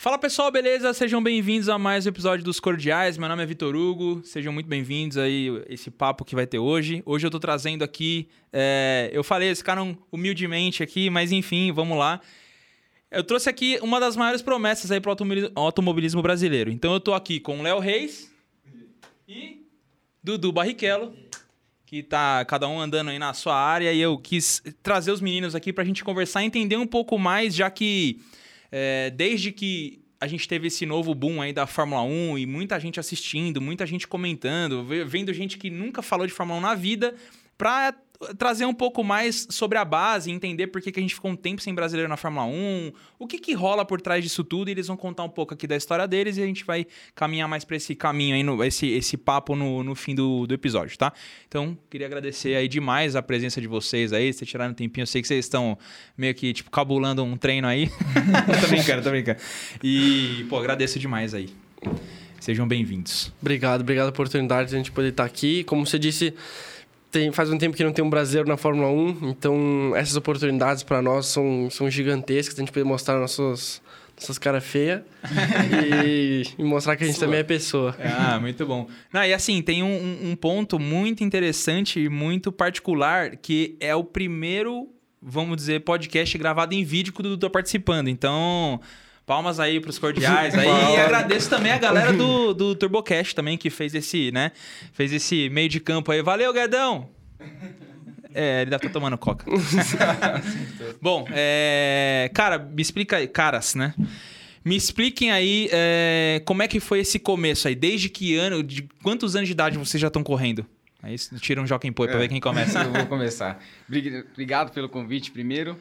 Fala pessoal, beleza? Sejam bem-vindos a mais um episódio dos Cordiais. Meu nome é Vitor Hugo. Sejam muito bem-vindos aí esse papo que vai ter hoje. Hoje eu tô trazendo aqui, é... eu falei, esse cara humildemente aqui, mas enfim, vamos lá. Eu trouxe aqui uma das maiores promessas aí pro automobilismo brasileiro. Então eu tô aqui com Léo Reis e Dudu Barrichello, que tá cada um andando aí na sua área e eu quis trazer os meninos aqui pra gente conversar e entender um pouco mais, já que é, desde que a gente teve esse novo boom aí da Fórmula 1 e muita gente assistindo, muita gente comentando, vendo gente que nunca falou de Fórmula 1 na vida, pra trazer um pouco mais sobre a base, entender por que, que a gente ficou um tempo sem brasileiro na Fórmula 1, o que, que rola por trás disso tudo, e eles vão contar um pouco aqui da história deles e a gente vai caminhar mais para esse caminho aí, no, esse, esse papo no, no fim do, do episódio, tá? Então, queria agradecer aí demais a presença de vocês aí, vocês tiraram um tempinho, eu sei que vocês estão meio que, tipo, cabulando um treino aí. tô brincando, tô brincando. E, pô, agradeço demais aí. Sejam bem-vindos. Obrigado, obrigado pela oportunidade de a gente poder estar aqui. Como você disse, tem, faz um tempo que não tem um brasileiro na Fórmula 1, então essas oportunidades para nós são, são gigantescas. A gente poder mostrar nossas, nossas caras feias e, e, mostrar que a gente Sua. também é pessoa. Ah, muito bom. Não, e assim, tem um, um ponto muito interessante e muito particular que é o primeiro, vamos dizer, podcast gravado em vídeo que o Dudu tá participando. Então. Palmas aí pros cordiais aí. e agradeço também a galera do, do TurboCast também, que fez esse, né? Fez esse meio de campo aí. Valeu, Guedão! É, ele deve estar tá tomando coca. Bom, é... cara, me explica aí. Caras, né? Me expliquem aí é... como é que foi esse começo aí. Desde que ano, de quantos anos de idade vocês já estão correndo? Aí tira um Joaquim Poi é. pra ver quem começa. Eu vou começar. Obrigado pelo convite primeiro.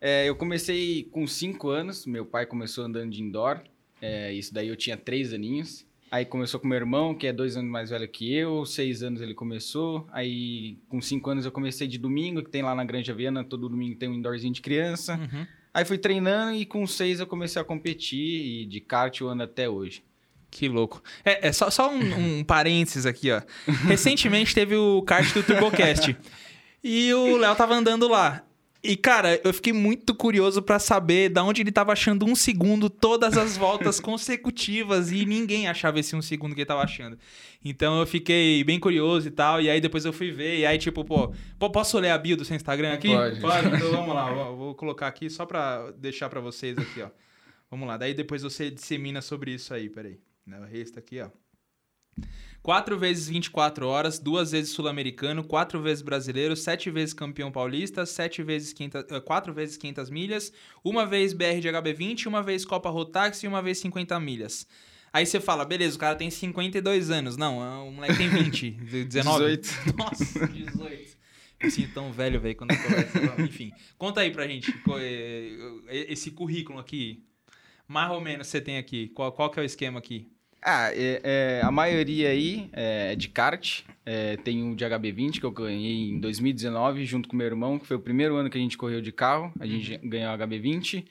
É, eu comecei com 5 anos, meu pai começou andando de indoor, é, isso daí eu tinha 3 aninhos. Aí começou com meu irmão, que é dois anos mais velho que eu, seis anos ele começou. Aí com cinco anos eu comecei de domingo, que tem lá na Granja Viana, todo domingo tem um indoorzinho de criança. Uhum. Aí fui treinando e com seis eu comecei a competir e de kart eu ando até hoje. Que louco. É, é só, só um, um parênteses aqui, ó. Recentemente teve o kart do TurboCast. e o Léo tava andando lá. E, cara, eu fiquei muito curioso para saber da onde ele tava achando um segundo todas as voltas consecutivas e ninguém achava esse um segundo que ele tava achando. Então eu fiquei bem curioso e tal. E aí depois eu fui ver. E aí, tipo, pô, posso ler a bio do seu Instagram aqui? Pode. Pode, então vamos lá. Vou, vou colocar aqui só pra deixar para vocês aqui, ó. Vamos lá. Daí depois você dissemina sobre isso aí. Peraí. O resto aqui, ó. 4 vezes 24 horas, duas vezes sul-americano, quatro vezes brasileiro, sete vezes campeão paulista, sete vezes 500, eh, quatro vezes 500 milhas, uma vez BR de HB20, uma vez Copa Rotax e uma vez 50 milhas. Aí você fala, beleza, o cara tem 52 anos. Não, é, o moleque tem 20, 19. 18. Nossa, 18. Me sinto tão velho, velho, quando eu converso. Enfim, conta aí pra gente eh, esse currículo aqui. Mais ou menos você tem aqui. Qual, qual que é o esquema aqui? Ah, é, é, a maioria aí é de kart. É, tem um de HB20 que eu ganhei em 2019 junto com meu irmão, que foi o primeiro ano que a gente correu de carro. A gente uhum. ganhou HB20.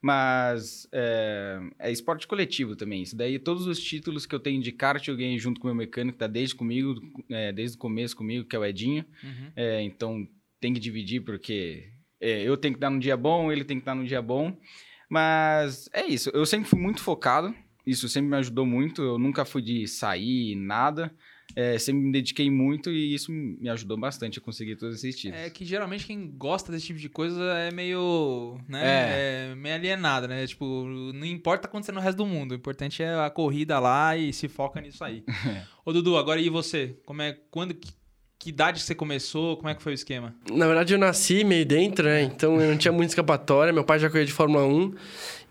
Mas é, é, esporte coletivo também. Isso daí, todos os títulos que eu tenho de kart eu ganhei junto com o meu mecânico, que tá desde comigo, é, desde o começo comigo, que é o Edinho. Uhum. É, então tem que dividir, porque é, eu tenho que dar num dia bom, ele tem que dar num dia bom. Mas é isso, eu sempre fui muito focado isso sempre me ajudou muito. Eu nunca fui de sair, nada. É, sempre me dediquei muito e isso me ajudou bastante a conseguir todos esses títulos. É que geralmente quem gosta desse tipo de coisa é meio, né, é. é meio alienado, né? Tipo, não importa acontecer no resto do mundo, o importante é a corrida lá e se foca nisso aí. É. Ô Dudu, agora e você? Como é, quando, que idade você começou? Como é que foi o esquema? Na verdade, eu nasci meio dentro, né? Então eu não tinha muita escapatória. Meu pai já corria de Fórmula 1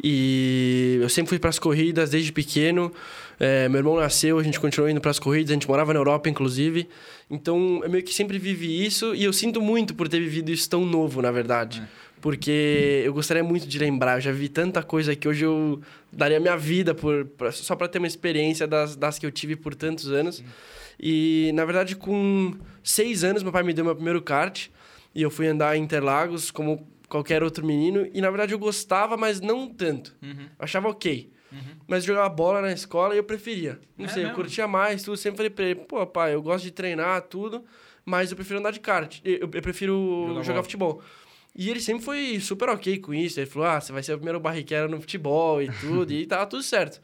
e eu sempre fui para as corridas desde pequeno. É, meu irmão nasceu, a gente continuou indo para as corridas, a gente morava na Europa, inclusive. Então eu meio que sempre vivi isso e eu sinto muito por ter vivido isso tão novo, na verdade. É. Porque eu gostaria muito de lembrar, eu já vi tanta coisa que hoje eu daria minha vida por, pra, só para ter uma experiência das, das que eu tive por tantos anos. E, na verdade, com seis anos, meu pai me deu meu primeiro kart. E eu fui andar em Interlagos como qualquer outro menino. E, na verdade, eu gostava, mas não tanto. Uhum. Achava ok. Uhum. Mas jogava bola na escola e eu preferia. Não é sei, mesmo? eu curtia mais, tudo. Sempre falei pra ele, pô, pai, eu gosto de treinar, tudo. Mas eu prefiro andar de kart. Eu, eu prefiro jogar, jogar futebol. E ele sempre foi super ok com isso. Ele falou: ah, você vai ser o primeiro barriqueiro no futebol e tudo, e tava tudo certo.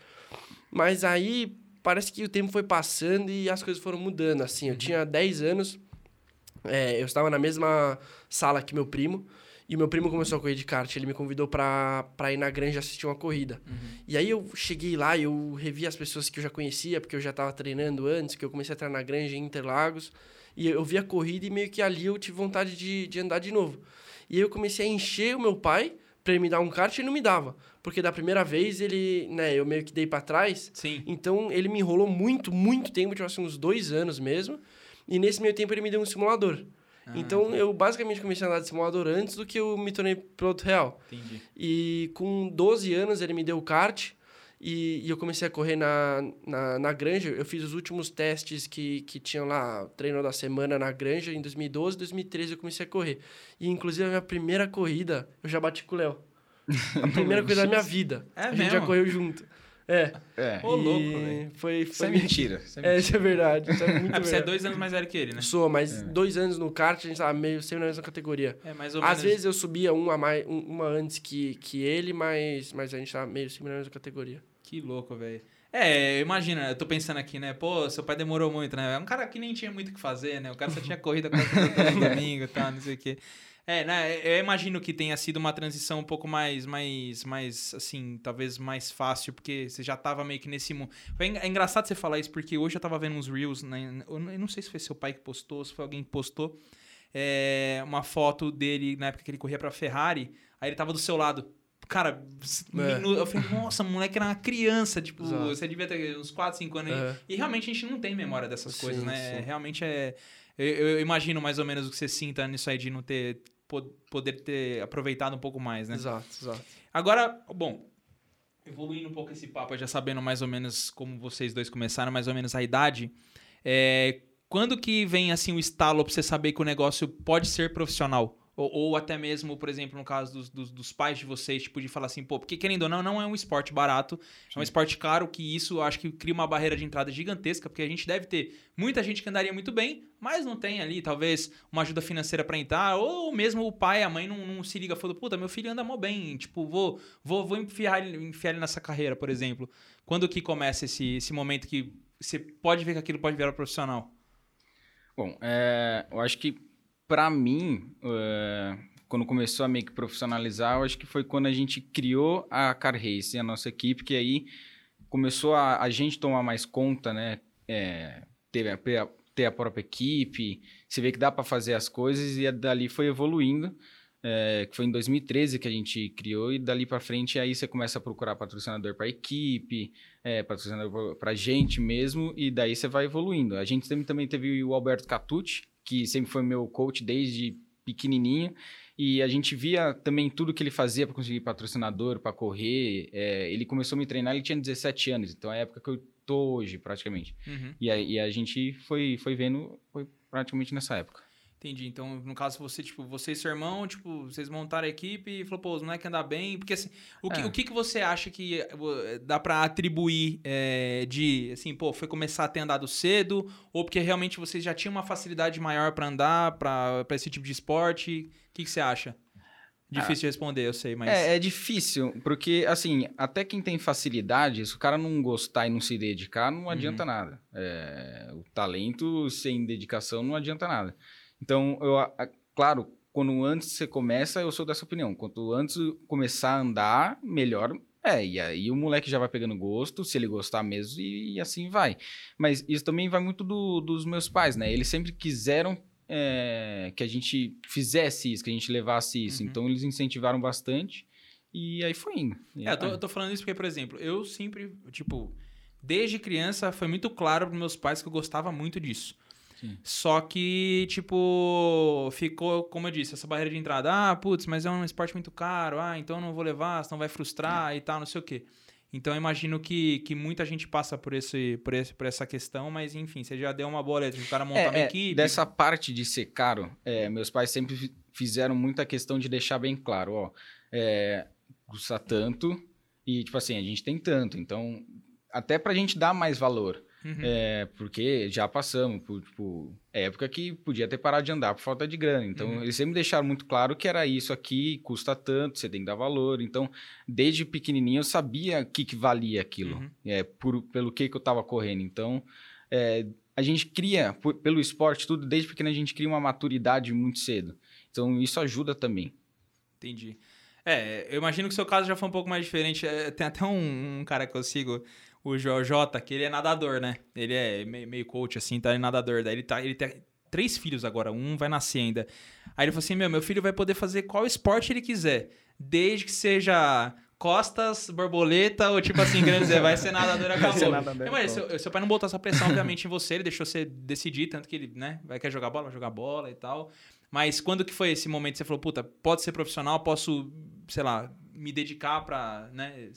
Mas aí parece que o tempo foi passando e as coisas foram mudando. Assim, eu tinha 10 anos, é, eu estava na mesma sala que meu primo. E meu primo começou a correr de kart, ele me convidou pra, pra ir na granja assistir uma corrida. Uhum. E aí eu cheguei lá e eu revi as pessoas que eu já conhecia, porque eu já estava treinando antes, que eu comecei a treinar na granja em Interlagos. E eu vi a corrida e meio que ali eu tive vontade de, de andar de novo. E aí eu comecei a encher o meu pai pra ele me dar um kart e ele não me dava. Porque da primeira vez ele, né, eu meio que dei para trás. Sim. Então ele me enrolou muito, muito tempo, tipo assim, uns dois anos mesmo. E nesse meio tempo ele me deu um simulador. Ah, então eu basicamente comecei a andar de simulador antes do que eu me tornei piloto real. Entendi. E com 12 anos ele me deu o kart e, e eu comecei a correr na, na, na granja. Eu fiz os últimos testes que, que tinham lá, treino da semana na granja em 2012, 2013 eu comecei a correr. E inclusive a minha primeira corrida eu já bati com o Léo. A primeira corrida da minha vida. É a gente mesmo? já correu junto. É. É. Ô, louco, velho. Foi, Isso foi é mentira. Isso é É, mentira. isso é verdade. Isso é muito verdade. você é dois anos mais velho que ele, né? Sou, mas É. dois anos no kart a gente tava meio sempre na mesma categoria. É, mais ou Às menos. vezes eu subia uma, a mais, um- uma antes que, que ele, mas, mas a gente tava meio sempre na mesma categoria. Que louco, velho. É, imagina, eu tô pensando aqui, né? Pô, seu pai demorou muito, né? É um cara que nem tinha muito o que fazer, né? O cara só tinha corrida quase todo domingo e tal, não sei o quê. É, né? Eu imagino que tenha sido uma transição um pouco mais, mais, mais, assim, talvez mais fácil, porque você já tava meio que nesse mundo. É engraçado você falar isso, porque hoje eu tava vendo uns Reels, né? eu não sei se foi seu pai que postou, se foi alguém que postou, é, uma foto dele na época que ele corria pra Ferrari, aí ele tava do seu lado. Cara, É. eu falei, nossa, o moleque era uma criança, tipo, Exato. você devia ter uns 4, 5 anos aí. É. E realmente a gente não tem memória dessas Sim, coisas, né? sim. Realmente é. Eu, eu imagino mais ou menos o que você sinta nisso aí de não ter. Po- poder ter aproveitado um pouco mais, né? Exato, exato. Agora, bom, evoluindo um pouco esse papo, já sabendo mais ou menos como vocês dois começaram, mais ou menos a idade, é, quando que vem assim o estalo pra você saber que o negócio pode ser profissional? Ou, ou até mesmo, por exemplo, no caso dos, dos, dos pais de vocês, tipo, de falar assim, pô, porque querendo ou não, não é um esporte barato, é um esporte caro, que isso acho que cria uma barreira de entrada gigantesca, porque a gente deve ter muita gente que andaria muito bem, mas não tem ali, talvez, uma ajuda financeira pra entrar, ou mesmo o pai, a mãe não, não se liga, falando, puta, meu filho anda mó bem, tipo, vou, vou, vou enfiar, ele, enfiar ele nessa carreira, por exemplo. Quando que começa esse, esse momento que você pode ver que aquilo pode virar profissional? Bom, é, eu acho que pra mim, é, quando começou a meio que profissionalizar, eu acho que foi quando a gente criou a Car Race, a nossa equipe, que aí começou a, a gente tomar mais conta, né? É, ter, a, ter a própria equipe, você vê que dá pra fazer as coisas e dali foi evoluindo. é, que foi em 2013 que a gente criou e dali pra frente aí você começa a procurar patrocinador pra equipe, é, patrocinador pra gente mesmo e daí você vai evoluindo. A gente também, também teve o Alberto Catucci, que sempre foi meu coach desde pequenininho e a gente via também tudo que ele fazia para conseguir patrocinador, para correr. É, ele começou a me treinar, ele tinha 17 anos, então é a época que eu tô hoje, praticamente. Uhum. E a, e a gente foi, foi vendo, foi praticamente nessa época. Entendi. Então, no caso, você, tipo, você e seu irmão, tipo, vocês montaram a equipe e falou, pô, os moleques andar bem. Porque assim, o que, É. o que, que você acha que eh, dá pra atribuir é, de, assim, pô, foi começar a ter andado cedo? Ou porque realmente vocês já tinham uma facilidade maior pra andar, pra pra esse tipo de esporte? O que, que você acha? Difícil de responder, eu sei, mas. É, é difícil, porque, assim, até quem tem facilidade, se o cara não gostar e não se dedicar, não adianta nada. É, o talento sem dedicação não adianta nada. Então, eu, a- claro, quando antes você começa, eu sou dessa opinião. Quanto antes começar a andar, melhor é. E aí o moleque já vai pegando gosto, se ele gostar mesmo, e, e assim vai. Mas isso também vai muito do- dos meus pais, né? Eles sempre quiseram é, que a gente fizesse isso, que a gente levasse isso. Uhum. Então eles incentivaram bastante e aí foi indo. É, eu tô, eu tô falando isso porque, por exemplo, eu sempre, tipo, desde criança foi muito claro pros meus pais que eu gostava muito disso. Sim. Só que, tipo, ficou, como eu disse, essa barreira de entrada. Ah, putz, mas é um esporte muito caro. Ah, então eu não vou levar, senão vai frustrar e tal, não sei o quê. Então eu imagino que, que muita gente passa por, esse, por, esse, por essa questão, mas enfim, você já deu uma boa letra. O cara montar uma É, é, equipe. Dessa parte de ser caro, é, meus pais sempre fi- fizeram muita questão de deixar bem claro, ó, é, custa tanto e, tipo assim, a gente tem tanto. Então, até pra gente dar mais valor. É, porque já passamos por, tipo, época que podia ter parado de andar por falta de grana. Então, Uhum. eles sempre deixaram muito claro que era isso aqui, custa tanto, você tem que dar valor. Então, desde pequenininho eu sabia o que, que valia aquilo, Uhum. é, por, pelo que, que eu estava correndo. Então, é, a gente cria, por- pelo esporte, tudo, desde pequeno a gente cria uma maturidade muito cedo. Então, isso ajuda também. Entendi. É, eu imagino que o seu caso já foi um pouco mais diferente. É, Tem até um, um cara que eu sigo, o Joel J, que ele é nadador, né? Ele é meio, coach, assim, tá? Ele é nadador. Daí ele, tá, ele tem três filhos agora, um vai nascer ainda. Aí ele falou assim: meu, meu filho vai poder fazer qual esporte ele quiser, desde que seja costas, borboleta ou tipo assim, dizer, vai ser nadador, acabou. nadador, É, mas seu, seu pai não botou essa pressão, obviamente, em você, ele deixou você decidir, tanto que ele, né, vai querer jogar bola, vai jogar bola e tal. Mas quando que foi esse momento que você falou, puta, pode ser profissional, posso, sei lá, me dedicar pra, né,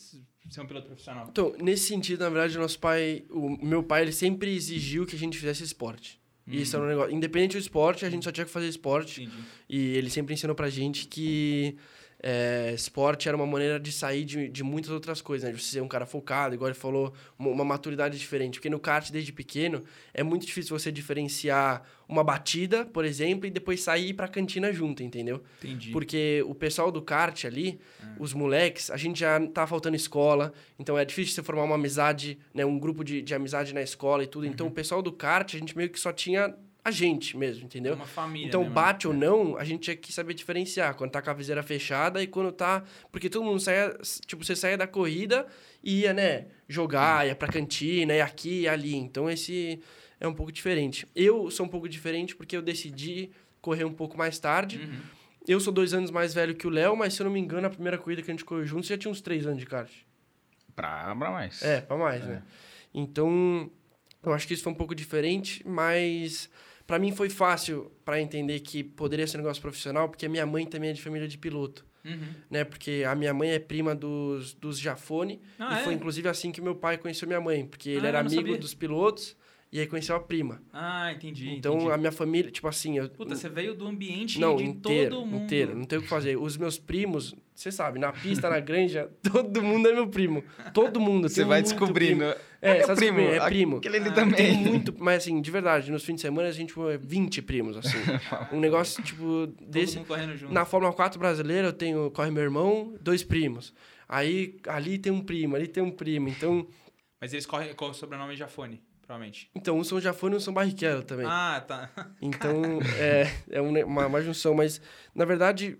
ser um piloto profissional? Então, nesse sentido, na verdade, nosso pai, o meu pai, ele sempre exigiu que a gente fizesse esporte. E isso era um negócio. Independente do esporte, a gente só tinha que fazer esporte. Entendi. E ele sempre ensinou pra gente que é, esporte era uma maneira de sair de, de muitas outras coisas, né? De você ser um cara focado, igual ele falou, uma, uma maturidade diferente. Porque no kart, desde pequeno, é muito difícil você diferenciar uma batida, por exemplo, e depois sair ir pra cantina junto, entendeu? Entendi. Porque o pessoal do kart ali, os moleques, a gente já tá faltando escola, então é difícil você formar uma amizade, né? Um grupo de, de amizade na escola e tudo. Então o pessoal do kart, a gente meio que só tinha a gente mesmo, entendeu? É uma família Então, mesmo. bate ou não, a gente tinha que saber diferenciar. Quando tá com a viseira fechada e quando tá. Porque todo mundo saia. Tipo, você saia da corrida e ia, né? Jogar, ia pra cantina, ia aqui e ali. Então, esse é um pouco diferente. Eu sou um pouco diferente porque eu decidi correr um pouco mais tarde. Uhum. Eu sou dois anos mais velho que o Léo, mas se eu não me engano, a primeira corrida que a gente correu juntos já tinha uns três anos de kart. Pra, pra mais. É, pra mais, né? Então, eu acho que isso foi um pouco diferente, mas pra mim foi fácil pra entender que poderia ser um negócio profissional, porque a minha mãe também é de família de piloto, Uhum. né? Porque a minha mãe é prima dos, dos Jafone, Ah, e foi é? inclusive assim que meu pai conheceu minha mãe, porque ele Ah, era amigo sabia. dos pilotos e aí conheceu a prima. Ah, entendi. então, entendi. a minha família, tipo assim, eu, Puta, você veio do ambiente não, de inteiro, todo mundo. inteiro, não tem o que fazer. Os meus primos, você sabe, na pista, na granja, todo mundo é meu primo. Todo mundo. Você vai descobrindo. primo. É, sabe primo, é primo. Aquele ali Ah, também. Tem muito, mas assim, de verdade, nos fins de semana a gente foi 20 primos, assim. Um negócio, tipo, Todo desse. mundo correndo junto. Na Fórmula 4 brasileira, eu tenho, corre meu irmão, dois primos. Aí, ali tem um primo, ali tem um primo. Então, Mas eles correm com o sobrenome Jafone, provavelmente. então um São Jafone e um São Barrichello também. Ah, tá. Então, é, é um uma, uma junção. Mas, na verdade,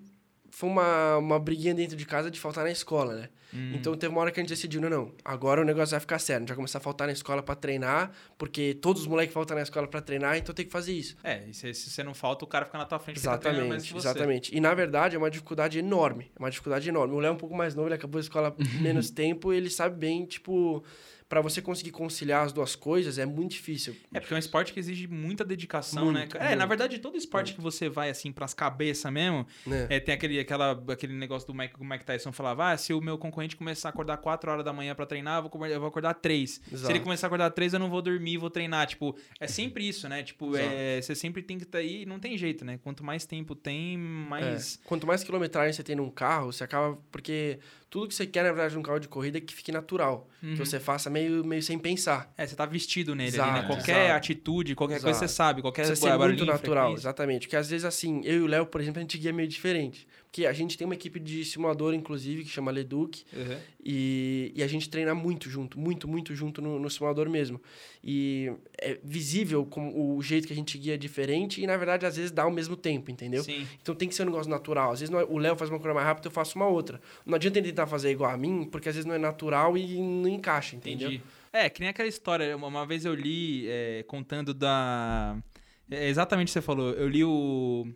foi uma, uma briguinha dentro de casa de faltar na escola, né? Hum. Então, teve uma hora que a gente decidiu, não, não, agora o negócio vai ficar sério. A gente vai começar a faltar na escola pra treinar, porque todos os moleques faltam na escola pra treinar, então tem que fazer isso. É, e se, se você não falta, o cara fica na tua frente. mais Exatamente, que você. exatamente. E, na verdade, é uma dificuldade enorme. É uma dificuldade enorme. O Léo é um pouco mais novo, ele acabou a escola menos tempo, ele sabe bem, tipo... Pra você conseguir conciliar as duas coisas, é muito difícil. É, porque é um esporte que exige muita dedicação, Muito, né? cara? É, muito. na verdade, todo esporte que você vai, assim, pras cabeças mesmo, Né? é, tem aquele, aquela, aquele negócio do Mike, o Mike Tyson falava, ah, se o meu concorrente começar a acordar 4 horas da manhã pra treinar, eu vou, acordar- eu vou acordar 3. Se Exato. ele começar a acordar 3, eu não vou dormir, vou treinar. Tipo, é sempre isso, né? Tipo, é, você sempre tem que estar aí, não tem jeito, né? Quanto mais tempo tem, mais... É. Quanto mais quilometragem você tem num carro, você acaba. Porque tudo que você quer, na verdade, num carro de corrida é que fique natural. Uhum. Que você faça meio, meio sem pensar. É, você tá vestido nele ali, né? Exato, Qualquer exato. atitude, qualquer coisa Exato. você sabe, qualquer ser barulho, muito natural, frequência. exatamente. Porque às vezes, assim, eu e o Léo, por exemplo, a gente guia meio diferente. Porque a gente tem uma equipe de simulador, inclusive, que chama Leduc. Uhum. E, e a gente treina muito junto, muito, muito junto no, no simulador mesmo. E é visível como o jeito que a gente guia é diferente e, na verdade, às vezes dá ao mesmo tempo, entendeu? Sim. Então tem que ser um negócio natural. Às vezes não é- o Léo faz uma coisa mais rápida, eu faço uma outra. Não adianta ele tentar fazer igual a mim, porque às vezes não é natural e não encaixa, entendeu? Entendi. É, que nem aquela história. Uma, uma vez eu li é, contando da. É exatamente o que você falou. Eu li o.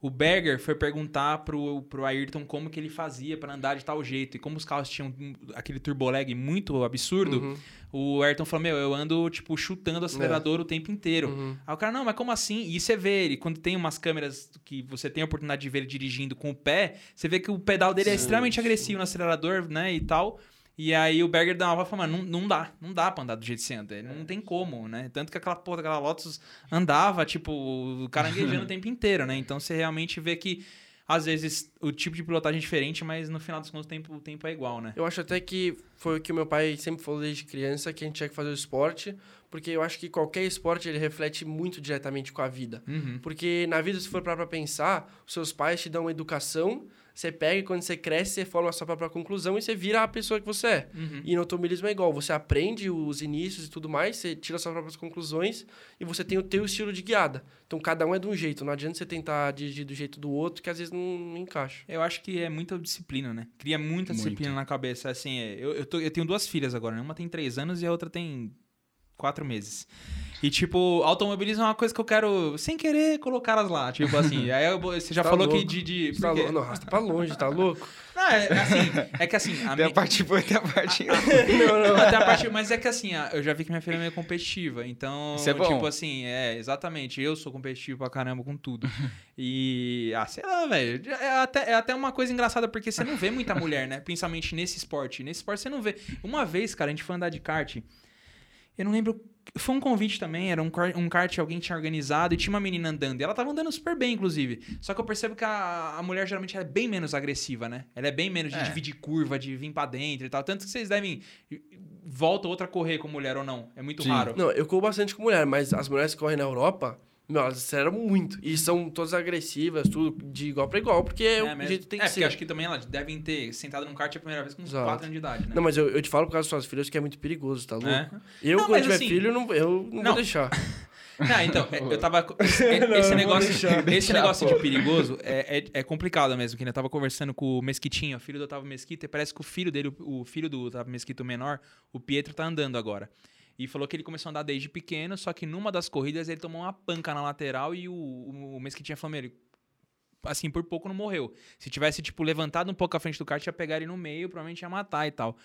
O Berger foi perguntar pro, pro Ayrton como que ele fazia pra andar de tal jeito. E como os carros tinham aquele turbolag muito absurdo, Uhum, o Ayrton falou: Meu, eu ando, tipo, chutando o acelerador o tempo inteiro. uhum. Aí o cara, não, mas como assim? E você vê ele, quando tem umas câmeras que você tem a oportunidade de ver ele dirigindo com o pé, você vê que o pedal dele é Sim, extremamente sim. agressivo no acelerador, né, e tal. E aí o Berger volta e fala, mano, não, não dá, não dá pra andar do jeito que você anda, não tem como, né? Tanto que aquela porra daquela Lotus andava, tipo, caranguejando o tempo inteiro, né? Então você realmente vê que, às vezes, o tipo de pilotagem é diferente, mas no final dos contos o tempo, o tempo é igual, né? Eu acho até que foi o que meu pai sempre falou desde criança, que a gente tinha que fazer o esporte, porque eu acho que qualquer esporte ele reflete muito diretamente com a vida. Uhum. Porque na vida, se for para pensar, os seus pais te dão uma educação, você pega e quando você cresce, você forma a sua própria conclusão e você vira a pessoa que você é. Uhum. E no automobilismo é igual, você aprende os inícios e tudo mais, você tira suas próprias conclusões e você tem o teu estilo de guiada. Então cada um é de um jeito, não adianta você tentar dirigir do jeito do outro, que às vezes não, não encaixa. Eu acho que é muita disciplina, né? Cria muita Muito. disciplina na cabeça. Assim, é, eu, eu, tô- eu tenho duas filhas agora, né? Uma tem três anos e a outra tem quatro meses. E, tipo, automobilismo é uma coisa que eu quero, sem querer, colocar elas lá. Tipo assim, aí eu- você já Tá falou que louco. de. de Você tá por quê? louco? Não, arrasta pra longe, tá louco? Não, é, é assim, é que assim. A Tem minha- a parte boa tem a parte... não, não. Até a parte, mas é que assim, eu já vi que minha filha é meio competitiva, então, Isso é bom. tipo assim, é, exatamente, eu sou competitivo pra caramba com tudo. E, ah, sei lá, velho, é até, é até uma coisa engraçada, porque você não vê muita mulher, né, principalmente nesse esporte. Nesse esporte você não vê. Uma vez, cara, a gente foi andar de kart, eu não lembro, foi um convite também, era um, kart- um kart alguém tinha organizado e tinha uma menina andando, e ela tava andando super bem, inclusive. Só que eu percebo que a, a mulher geralmente é bem menos agressiva, né? Ela é bem menos de É. dividir curva, de vir pra dentro e tal. Tanto que vocês devem volta outra a correr com mulher ou não. É muito Sim. raro. Não, eu corro bastante com mulher, mas as mulheres que correm na Europa, meu, elas aceleram muito. E são todas agressivas, tudo de igual pra igual, porque é, o mesmo. jeito que tem é, que ser. acho que também elas devem ter sentado num kart a primeira vez com uns Exato. 4 anos de idade, né? Não, mas eu, eu te falo por causa das suas filhas que é muito perigoso, tá louco? É. Eu, Não, quando tiver assim- filho, não, eu não, Não. vou deixar. Ah, então, é, eu tava. Esse, Não, esse eu vou negócio, deixar. esse negócio de perigoso é, é, é complicado mesmo. Que eu tava conversando com o Mesquitinho, filho do Otávio Mesquita, e parece que o filho dele, o, o filho do Otávio Mesquita, o menor, o Pietro, tá andando agora. E falou que ele começou a andar desde pequeno, só que numa das corridas ele tomou uma panca na lateral e o, o, o Mesquitinha falou: "Meu, ele, assim, por pouco não morreu. Se tivesse, tipo, levantado um pouco à frente do kart, ia pegar ele no meio, provavelmente ia matar e tal.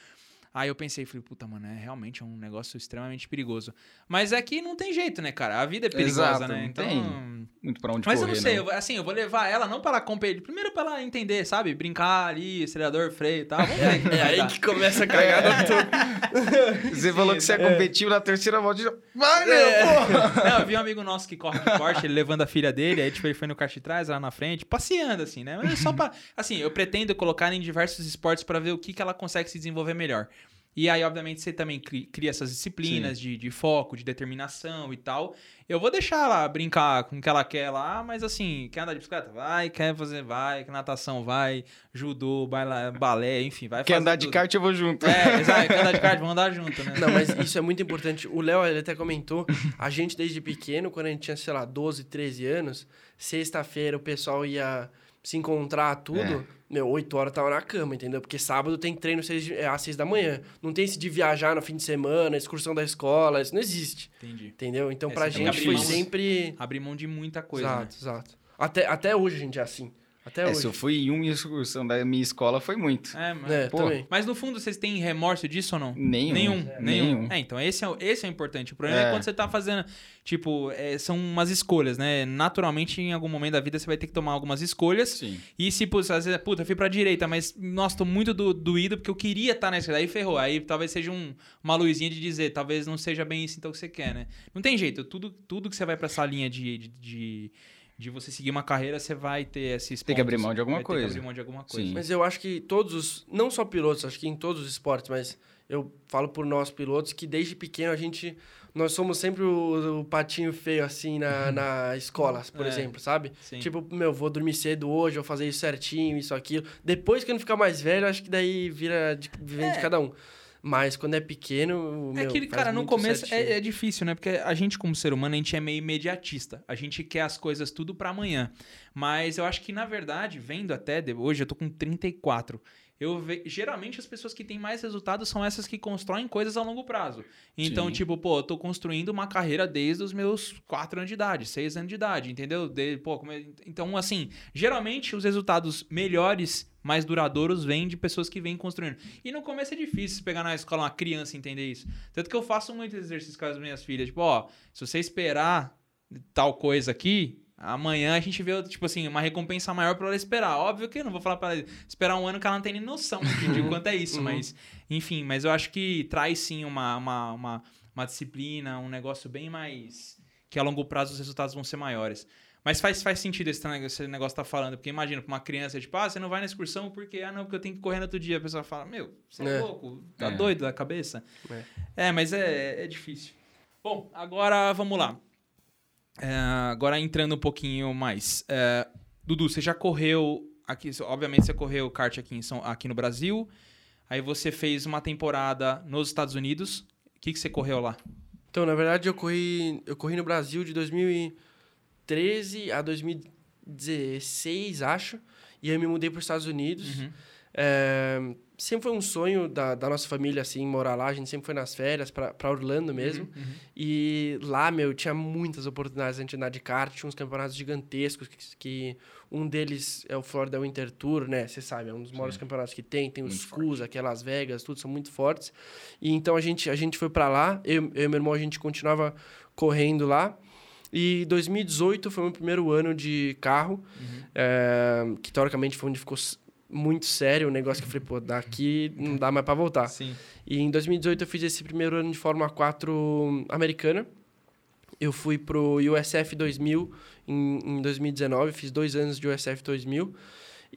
Aí eu pensei, falei, puta, mano, é realmente um negócio extremamente perigoso. Mas é que não tem jeito, né, cara? A vida é perigosa, Exato, né? não Então. tem Muito pra onde Mas eu correr, não sei, né? eu, assim, eu vou levar ela não pra ela competir. Primeiro pra ela entender, sabe? Brincar ali, acelerador, freio e tal. Vamos ver. que É vai aí dar. que começa a cagada toda. Você falou que você é competitivo na terceira volta. já- Vai, meu, É. porra! Não, eu vi um amigo nosso que corre de Porsche, ele levando a filha dele, aí tipo, ele foi no kart de trás, lá na frente, passeando, assim, né? Mas é só pra. Assim, eu pretendo colocar em diversos esportes pra ver o que, que ela consegue se desenvolver melhor. E aí, obviamente, você também cri- cria essas disciplinas de, de foco, de determinação e tal. Eu vou deixar ela brincar com o que ela quer lá, mas assim, quer andar de bicicleta? Vai, quer fazer, vai, quer natação, vai, judô, baila, balé, enfim, vai Quer fazer andar de tudo. kart, eu vou junto. É, exato, quer andar de kart, vamos andar junto, né? Não, mas isso é muito importante. O Léo, ele até comentou, a gente desde pequeno, quando a gente tinha, sei lá, 12, 13 anos, sexta-feira o pessoal ia se encontrar, tudo, É. meu, 8 horas tava na cama, entendeu? Porque sábado tem treino seis, é, às 6 da manhã. Não tem esse de viajar no fim de semana, excursão da escola, isso não existe, Entendi. entendeu? Então É, pra gente foi mão. sempre... Abrir mão de muita coisa, né? exato, exato. Até, até hoje a gente é assim. Até É, hoje. se eu fui em uma excursão da minha escola, foi muito. É, mas... É. Mas no fundo, vocês têm remorso disso ou não? Nenhum. Nenhum. É. nenhum. Nenhum. É, então esse é, o- esse é importante. O problema é, É. quando você tá fazendo. Tipo, é, são umas escolhas, né? Naturalmente, em algum momento da vida, você vai ter que tomar algumas escolhas. Sim. E se, às vezes, puta, eu fui pra direita, mas, nossa, tô muito do- doído porque eu queria estar na esquerda. Aí ferrou. Aí talvez seja um- uma luzinha de dizer, talvez não seja bem isso então que você quer, né? Não tem jeito. Tudo, tudo que você vai pra essa linha de. de, de de você seguir uma carreira, você vai ter esses Tem que abrir mão de alguma coisa. que abrir mão de alguma coisa. Sim. Mas eu acho que todos os. Não só pilotos, acho que em todos os esportes, mas eu falo por nós pilotos que desde pequeno a gente. Nós somos sempre o, o patinho feio, assim, na, na escola, por É, exemplo, sabe? Sim. Tipo, meu, vou dormir cedo hoje, vou fazer isso certinho, isso, aquilo. Depois que eu não ficar mais velho, acho que daí vira de, vem de É. cada um. Mas quando é pequeno. É meu, que, faz cara, no começo é, é difícil, né? Porque a gente, como ser humano, a gente é meio imediatista. A gente quer as coisas tudo pra amanhã. Mas eu acho que, na verdade, vendo até de- hoje, eu tô com 34. Eu ve... Geralmente as pessoas que têm mais resultados são essas que constroem coisas a longo prazo. Então, Sim. tipo, pô, eu tô construindo uma carreira desde os meus 4 anos de idade, 6 anos de idade, entendeu? De... Pô, como é- Então, assim, geralmente os resultados melhores, mais duradouros, vêm de pessoas que vêm construindo. E no começo é difícil pegar na escola uma criança e entender isso. Tanto que eu faço muito exercício com as minhas filhas. Tipo, ó, se você esperar tal coisa aqui, amanhã a gente vê, tipo assim, uma recompensa maior pra ela esperar. Óbvio que eu não vou falar pra ela esperar um ano que ela não tem nem noção de, de quanto é isso, Uhum. mas, enfim, mas eu acho que traz sim uma, uma, uma, uma disciplina, um negócio bem mais. que a longo prazo os resultados vão ser maiores. Mas faz, faz sentido esse negócio, esse negócio tá falando, porque imagina, pra uma criança, tipo, ah, você não vai na excursão porque, ah, não, porque eu tenho que correr no outro dia. A pessoa fala, meu, você é, É. louco, tá É. doido da cabeça? É. É, mas é, é difícil. Bom, agora vamos lá. É, agora entrando um pouquinho mais. É, Dudu, você já correu aqui, obviamente você correu kart aqui, em São, aqui no Brasil, aí você fez uma temporada nos Estados Unidos. O que, que você correu lá? Então, na verdade, eu corri, eu corri no Brasil de 2013 a 2016, acho. E aí eu me mudei para os Estados Unidos. Uhum. É, sempre foi um sonho da, da nossa família, assim, morar lá. A gente sempre foi nas férias para Orlando mesmo. Uhum, uhum. E lá, meu, tinha muitas oportunidades de andar de kart. Tinha uns campeonatos gigantescos, que, que um deles é o Florida Winter Tour, né? Você sabe, é um dos maiores Sim. campeonatos que tem. Tem os SCUS, aqui em Las Vegas, tudo são muito fortes. E então a gente, a gente foi para lá. Eu, eu e meu irmão, a gente continuava correndo lá. E 2018 foi o meu primeiro ano de carro, Uhum. é, que teoricamente foi onde ficou muito sério o negócio que eu falei, pô, daqui não dá mais para voltar. Sim. E em 2018 eu fiz esse primeiro ano de Fórmula 4 americana. Eu fui pro USF 2000 em, em 2019, fiz dois anos de USF 2000.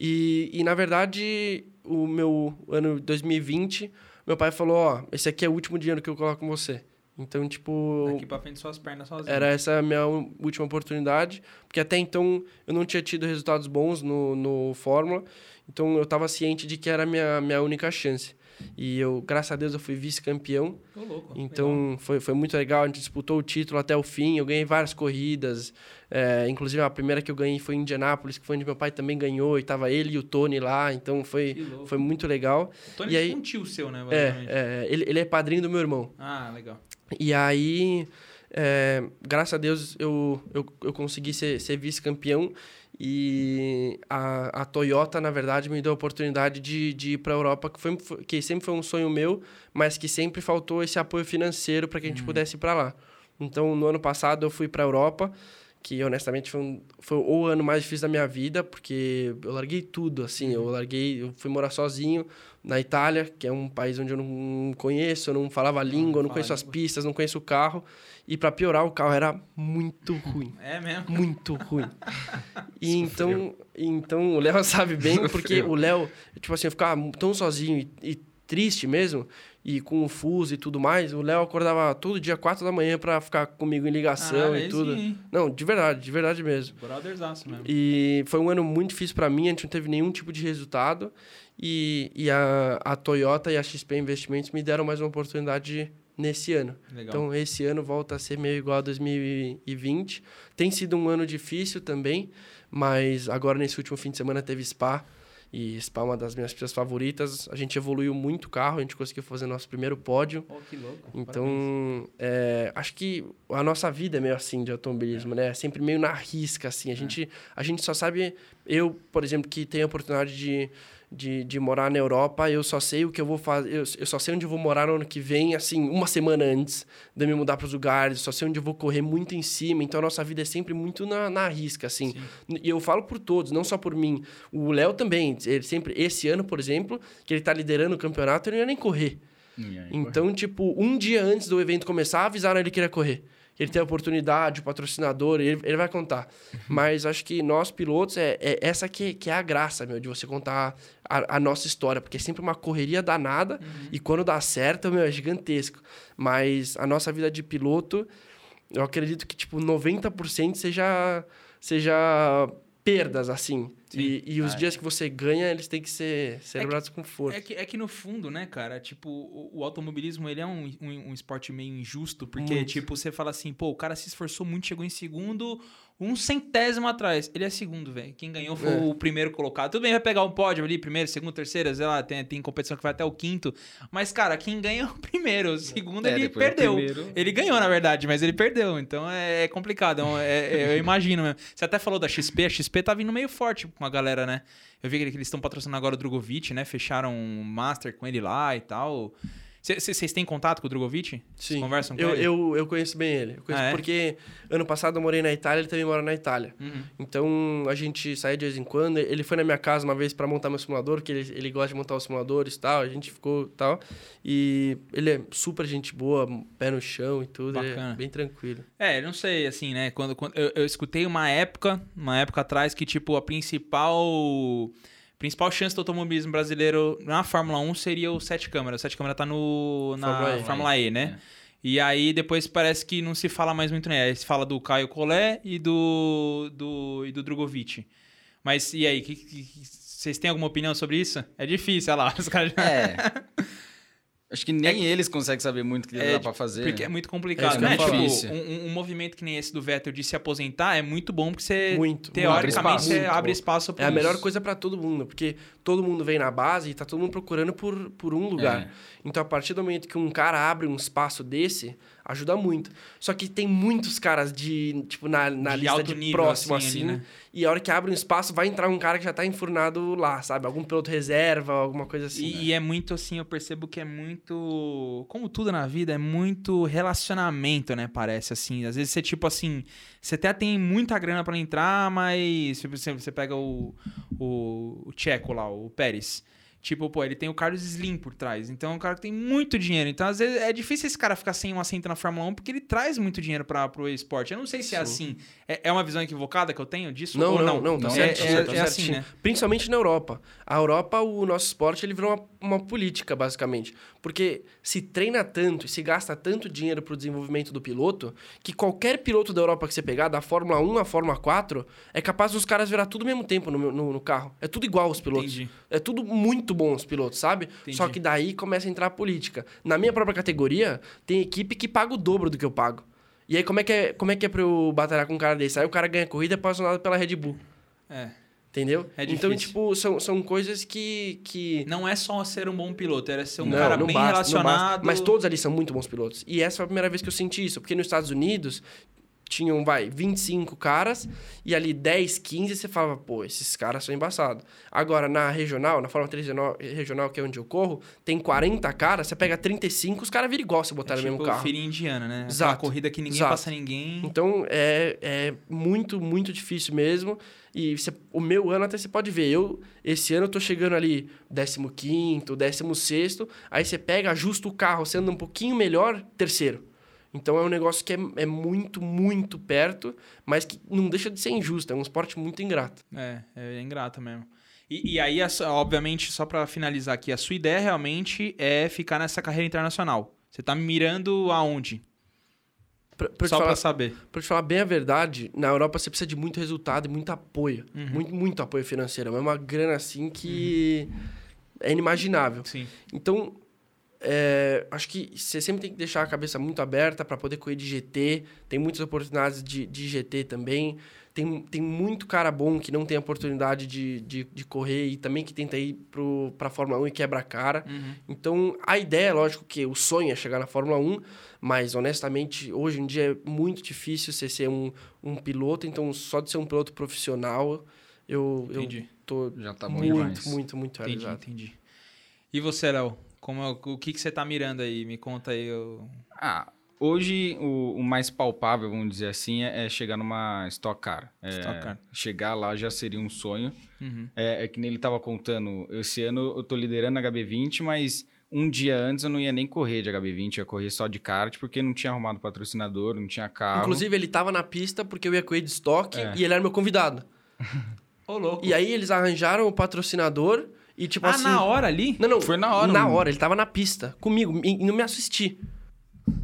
E, e na verdade, o meu ano 2020, meu pai falou: Ó, esse aqui é o último dinheiro que eu coloco com você. Então, tipo, Daqui pra frente suas pernas sozinho. era essa a minha última oportunidade, porque até então eu não tinha tido resultados bons no, no Fórmula, então eu estava ciente de que era a minha, minha única chance. E eu, graças a Deus, eu fui vice-campeão, legal. então foi, foi muito legal, a gente disputou o título até o fim, eu ganhei várias corridas, é, inclusive a primeira que eu ganhei foi em Indianápolis, que foi onde meu pai também ganhou, e tava ele e o Tony lá, então foi, foi muito legal. O Tony e é aí- tipo um tio seu, né? É, é, ele, ele é padrinho do meu irmão. Ah, legal. E aí, é, graças a Deus, eu, eu, eu consegui ser, ser vice-campeão. E a, a Toyota, na verdade, me deu a oportunidade de, de ir para a Europa, que, foi, que sempre foi um sonho meu, mas que sempre faltou esse apoio financeiro para que a gente pudesse ir para lá. Então, no ano passado, eu fui para a Europa, que honestamente foi, um, foi o ano mais difícil da minha vida, porque eu larguei tudo, assim, eu larguei, eu fui morar sozinho na Itália, que é um país onde eu não conheço, eu não falava a língua, eu não fala conheço as língua. pistas, não conheço o carro, e para piorar, o carro era muito ruim, É mesmo? muito ruim. E então, então o Léo sabe bem, porque Sofreu. o Léo, tipo assim, eu ficava tão sozinho e, e triste mesmo, e com o fuso e tudo mais, o Léo acordava todo dia, quatro da manhã, para ficar comigo em ligação Ah, e tudo. sim? Não, de verdade, de verdade mesmo. Brotherzaço mesmo. E foi um ano muito difícil para mim, a gente não teve nenhum tipo de resultado. E, e a, a Toyota e a XP Investimentos me deram mais uma oportunidade nesse ano. Legal. Então, esse ano volta a ser meio igual a 2020. Tem sido um ano difícil também, mas agora nesse último fim de semana teve Spa. E Spa é uma das minhas pistas favoritas. A gente evoluiu muito o carro, a gente conseguiu fazer nosso primeiro pódio. Oh, que louco. Então, é, acho que a nossa vida é meio assim de automobilismo, né? É sempre meio na risca, assim. A, gente, a gente só sabe... Eu, por exemplo, que tenho a oportunidade de, de, de morar na Europa, eu só sei o que eu vou fazer... Eu, eu só sei onde eu vou morar no ano que vem, assim, uma semana antes de eu me mudar para os lugares. Só sei onde eu vou correr muito em cima. Então, a nossa vida é sempre muito na, na risca, assim. E eu falo por todos, não só por mim. O Léo também. Ele sempre... Esse ano, por exemplo, que ele tá liderando o campeonato, ele não ia nem correr. Aí, Então, tipo, um dia antes do evento começar, avisaram ele que ia correr. Ele tem a oportunidade, o patrocinador, ele, ele vai contar. Mas acho que nós, pilotos, é, é essa que, que é a graça, meu, de você contar a, a nossa história. Porque é sempre uma correria danada e quando dá certo, meu, é gigantesco. Mas a nossa vida de piloto, eu acredito que, tipo, 90% seja, seja perdas, assim. E, e os Ah, dias que você ganha, eles têm que ser celebrados com força. É que, é que no fundo, né, cara, tipo, o, o automobilismo, ele é um, um, um esporte meio injusto, porque, Muito. tipo, você fala assim, pô, o cara se esforçou muito, chegou em segundo, um centésimo atrás. Ele é segundo, velho. Quem ganhou foi É. o primeiro colocado. Tudo bem, vai pegar um pódio ali, primeiro, segundo, terceiro, sei lá, tem, tem competição que vai até o quinto. Mas, cara, quem ganha é o primeiro. O segundo, É, ele perdeu. primeiro- Ele ganhou, na verdade, mas ele perdeu. Então é, é complicado. um- é- é- eu imagino mesmo. Você até falou da XP. A XP tá vindo meio forte com a galera, né? Eu vi que eles estão patrocinando agora o Drogovic, né? Fecharam um master com ele lá e tal. Vocês têm contato com o Drogovic? Sim. conversam com eu, ele? Eu, eu conheço bem ele. Eu conheço Ah, é? porque ano passado eu morei na Itália, ele também mora na Itália. Uhum. Então a gente saía de vez em quando. Ele foi na minha casa uma vez para montar meu simulador, que ele, ele gosta de montar os simuladores e tal. A gente ficou tal. E ele é super gente boa, pé no chão e tudo. É bem tranquilo. É, não sei, assim, né? Quando, quando eu, eu escutei uma época, uma época atrás, que, tipo, a principal. Principal chance do automobilismo brasileiro na Fórmula 1 seria o Sete Câmara. O Sete Câmara tá no, na Fórmula Fórmula, E. E, né? E aí depois parece que não se fala mais muito, né? Aí se fala do Caio Collet e do, do, e do Drogovic. Mas e aí, que- que- que- vocês têm alguma opinião sobre isso? É difícil, olha lá. Os caras já... É. Acho que nem eles conseguem saber muito o que É, dá pra fazer. Porque é muito É complicado, eu né? Tipo, Difícil. um, um- movimento que nem esse do Vettel de se aposentar é muito bom porque você, Muito. teoricamente, Abre espaço. você Muito abre espaço É para a melhor coisa para todo mundo, porque todo mundo vem na base e tá todo mundo procurando por, por um lugar. É. Então, a partir do momento que um cara abre um espaço desse, ajuda muito. Só que tem muitos caras de, tipo, na, na De lista de nível, próximo, assim, assim, ali, né? e a hora que abre um espaço, vai entrar um cara que já tá enfurnado lá, sabe? Algum piloto reserva, alguma coisa assim. E, e é muito assim, eu percebo que é muito. Como tudo na vida, é muito relacionamento, né? Parece assim. Às vezes você, tipo assim, você até tem muita grana pra entrar, mas tipo, você, você pega o, o, o Tcheco lá, o Pérez. Tipo, pô, ele tem o Carlos Slim por trás. Então é um cara que tem muito dinheiro. Então, às vezes, é difícil esse cara ficar sem um assento na Fórmula 1 porque ele traz muito dinheiro para pro esporte. Eu não sei se é assim. É, é uma visão equivocada que eu tenho disso? Não, ou não, não, tá é, certinho, é, tá é assim, certinho. né? Principalmente na Europa. A Europa, o nosso esporte, ele virou uma, uma política, basicamente. Porque se treina tanto e se gasta tanto dinheiro pro desenvolvimento do piloto, que qualquer piloto da Europa que você pegar, da Fórmula 1 à Fórmula 4, é capaz dos caras virar tudo ao mesmo tempo no, no, no carro. É tudo igual os pilotos. Entendi. É tudo muito bom os pilotos, sabe? Entendi. Só que daí começa a entrar a política. Na minha própria categoria, tem equipe que paga o dobro do que eu pago. E aí, como é que é, como é, que é pra eu batalhar com um cara desse? Aí o cara ganha corrida apaixonado pela Red Bull. É. Entendeu? É então, difícil. tipo, são, são coisas que. que... Não é só ser um bom piloto, era ser um Não, cara não bem basta, relacionado. Mas todos ali são muito bons pilotos. E essa foi a primeira vez que eu senti isso. Porque nos Estados Unidos tinham, vai, 25 caras. E ali 10, 15 você falava, pô, esses caras são embaçados. Agora, na regional, na Fórmula 3 regional- que é onde eu corro, tem 40 caras, você pega 35, os caras viram igual se botar é no tipo mesmo carro. Feira indiana, né? Aquela Exato. corrida que ninguém Exato. passa ninguém. Então é, é muito, muito difícil mesmo. E você- o meu ano até você pode ver. Eu, esse ano, eu tô chegando ali 15, 16. Aí você pega, ajusta o carro, você anda um pouquinho melhor, terceiro. Então é um negócio que é, é muito, muito perto, mas que não deixa de ser injusto. É um esporte muito ingrato. É, é ingrato mesmo. E, e aí, obviamente, só pra finalizar aqui, a sua ideia realmente é ficar nessa carreira internacional. Você tá mirando aonde? Pra, pra, só falar, saber. pra te falar bem a verdade, na Europa você precisa de muito resultado e muito apoio. Uhum. Muito, muito apoio financeiro. É uma grana assim que é inimaginável. Sim. Então, é, acho que você sempre tem que deixar a cabeça muito aberta para poder correr de GT. Tem muitas oportunidades de, de GT também. Tem, tem muito cara bom que não tem oportunidade de, de, de correr e também que tenta ir para a Fórmula 1 e quebra a cara. Uhum. Então, a ideia, lógico que o sonho é chegar na Fórmula 1, mas honestamente, hoje em dia é muito difícil você ser um, um piloto. Então, só de ser um piloto profissional, eu, eu Entendi. tô Já tá bom muito, demais. muito, muito Entendi, realizado. entendi. E você, Léo? Como é- o que, que você tá mirando aí? Me conta aí. o- Ah, hoje o, o mais palpável, vamos dizer assim, é, é chegar numa Stock Car. É, Stock Car. Chegar lá já seria um sonho. Uhum. É, é que nem ele tava contando, esse ano eu tô liderando a HB20, mas um dia antes eu não ia nem correr de HB20, eu ia correr só de kart, porque não tinha arrumado patrocinador, não tinha carro. Inclusive, ele tava na pista porque eu ia correr de estoque É. e ele era meu convidado. Ô, louco. E aí eles arranjaram o patrocinador e tipo ah, assim. na hora ali? Não, não. Foi na hora, Na mano. hora, ele tava na pista comigo e não me assisti.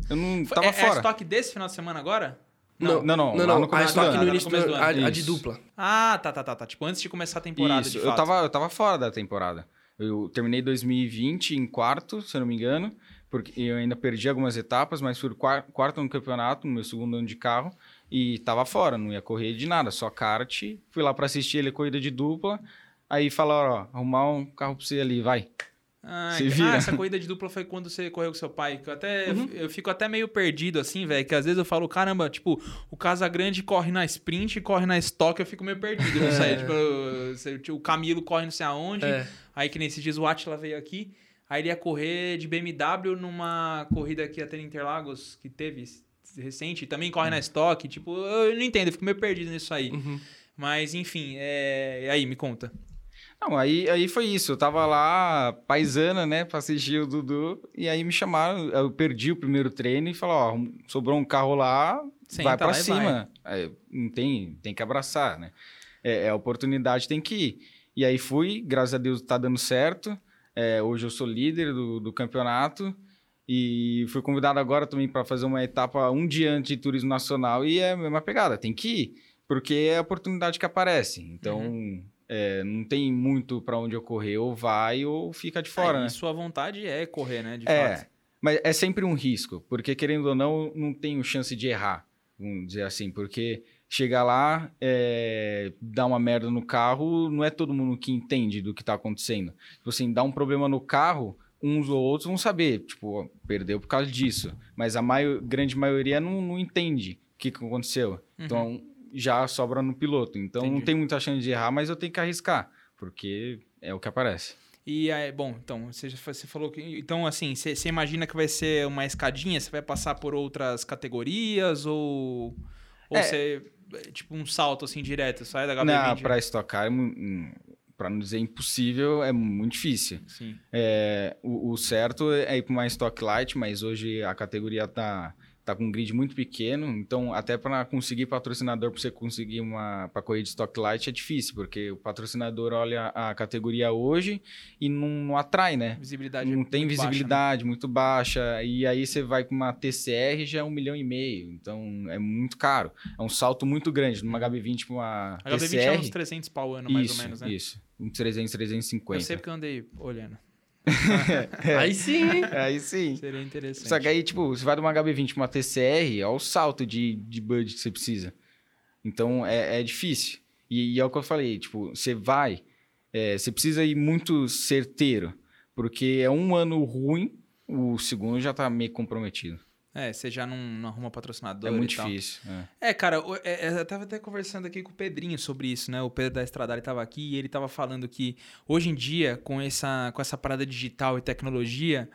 eu não Foi- tava é, é fora. estoque desse final de semana agora? Não, não, não, Não, não. no a estoque no no início do ano, a, de dupla. Ah, tá, tá, tá, tá. Tipo, antes de começar a temporada, Isso, de eu tava, eu tava fora da temporada. Eu terminei 2020 em quarto, se eu não me engano, porque eu ainda perdi algumas etapas, mas fui quar- quarto no campeonato, no meu segundo ano de carro, e tava fora, não ia correr de nada, só kart. Fui lá pra assistir ele corrida de dupla, aí falaram, ó, arrumar um carro pra você ali, vai. Ah, Se ah, vira. essa corrida de dupla foi quando você correu com seu pai. Que eu, até, Uhum. eu fico até meio perdido, assim, velho. Que às vezes eu falo, caramba, tipo, o Casagrande corre na sprint corre na estoque, eu fico meio perdido. Não sei, tipo, eu- sei, o Camilo corre não sei aonde. É. Aí que nesses dias o Atila veio aqui. Aí ele ia correr de BMW numa corrida aqui até em Interlagos, que teve recente, também corre na estoque. Tipo, eu não entendo, eu fico meio perdido nisso aí. Uhum. Mas, enfim, é... aí, me conta. Não, aí, aí foi isso. Eu tava lá, paisana, né, pra assistir o Dudu. E aí me chamaram, eu perdi o primeiro treino e falaram, ó, sobrou um carro lá, Senta vai e cima. Aí, não tem, tem que abraçar, né? É, é a oportunidade, tem que ir. E aí fui, graças a Deus tá dando certo. É, hoje eu sou líder do, do campeonato. E fui convidado agora também para fazer uma etapa um dia antes de turismo nacional. E é a mesma pegada, tem que ir. Porque é a oportunidade que aparece. Então, Uhum. É, não tem muito para onde eu correr. Ou vai ou fica de fora, Aí, né? sua vontade é correr, né? De É, fato. mas é sempre um risco, porque querendo ou não, não tenho chance de errar, vamos dizer assim, porque chegar lá, é, dá uma merda no carro, não é todo mundo que entende do que tá acontecendo. Tipo assim, dá um problema no carro, uns ou outros vão saber, tipo, perdeu por causa disso, mas a maio- grande maioria não, não entende o que, que aconteceu. Então, já sobra no piloto. Então, não Entendi. tem muita chance de errar, mas eu tenho que arriscar, porque é o que aparece. E aí, bom, então, você, já- você falou que. Então, assim, você, você imagina que vai ser uma escadinha? Você vai passar por outras categorias? Ou. Ou É. você. Tipo, um salto assim direto, sai da Não, HB20? para estocar, é, hum, pra não dizer impossível, é muito difícil. Sim. É, o, o certo é ir para uma Stock Light, mas hoje a categoria tá, tá com um grid muito pequeno, então até para conseguir patrocinador, para você conseguir uma para correr de Stock Light é difícil, porque o patrocinador olha a categoria hoje e não, não atrai, né? Visibilidade Não tem muito baixa, né? visibilidade muito baixa, e aí você vai com uma TCR já é um milhão e meio, então é muito caro. É um salto muito grande, numa HB20 para uma A HB20 TCR. é uns 300 pau ano, mais isso, ou menos, né? Isso, uns 300, 350. Eu sei porque eu andei olhando. Aí sim, hein? Aí sim. Seria interessante. Só que aí, tipo, você vai de uma HB20 pra uma TCR, é o salto de, de budget que você precisa. Então, é, é difícil. E, e é o que eu falei, tipo, você vai, é, você precisa ir muito certeiro, porque é um ano ruim, o segundo já tá meio comprometido. É, você já não, não arruma patrocinador é muito difícil. É, é. cara, o- é, é, eu tava até conversando aqui com o Pedrinho sobre isso, né? O Pedro da Estradar ele tava aqui e ele tava falando que hoje em dia, com essa, com essa parada digital e tecnologia,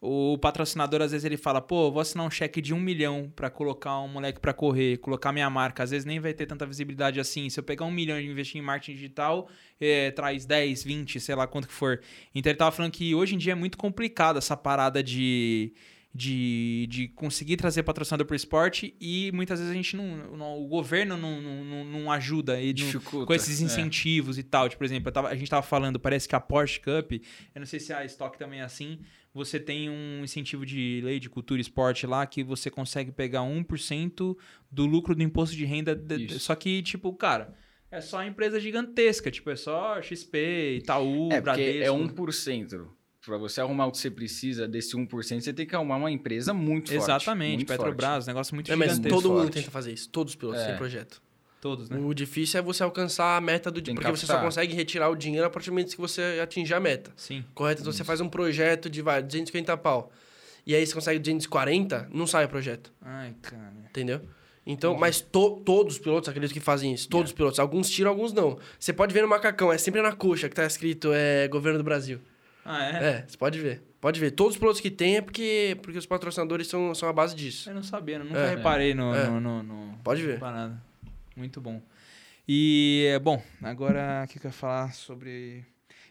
o patrocinador às vezes ele fala, pô, vou assinar um cheque de um milhão pra colocar um moleque pra correr, colocar minha marca. Às vezes nem vai ter tanta visibilidade assim. Se eu pegar um milhão e investir em marketing digital, é, traz 10, 20, sei lá quanto que for. Então ele tava falando que hoje em dia é muito complicado essa parada de de, de conseguir trazer patrocinador para o esporte e muitas vezes a gente não, não- o governo não, não, não- ajuda não- Dificulta. com esses é. incentivos e tal. Tipo, por exemplo, tava- a gente tava falando, parece que a Porsche Cup, eu não sei se a Stock também é assim, você tem um incentivo de lei de cultura e esporte lá que você consegue pegar 1% do lucro do imposto de renda. de- só que, tipo, cara, é só empresa gigantesca, tipo, é só XP, Itaú, É, porque Bradesco. é 1%. Pra você arrumar o que você precisa desse 1%, você tem que arrumar uma empresa muito forte. Exatamente, Petrobras, negócio muito É, mas todo mundo forte. tenta fazer isso. Todos os pilotos É. têm projeto. Todos, né? O difícil é você alcançar a meta do que Porque você só captar. consegue retirar o dinheiro a partir do momento que você atingir a meta. Sim. Correto? Então você faz um projeto de vai, 250 pau. E aí você consegue 240, não sai o projeto. Ai, cara. Entendeu? Então, mas to- todos os pilotos, acredito que fazem isso. Todos os pilotos. Alguns tiram, alguns não. Você pode ver no macacão, é sempre na coxa que tá escrito é, Governo do Brasil. Ah, é? É, você pode ver. Pode ver. Todos os pilotos que tem é porque, porque os patrocinadores são, são a base disso. Eu não sabia, eu nunca É. reparei no, É. no, no, no- Pode ver. Parada. Muito bom. E, bom, agora o que, que eu ia falar sobre.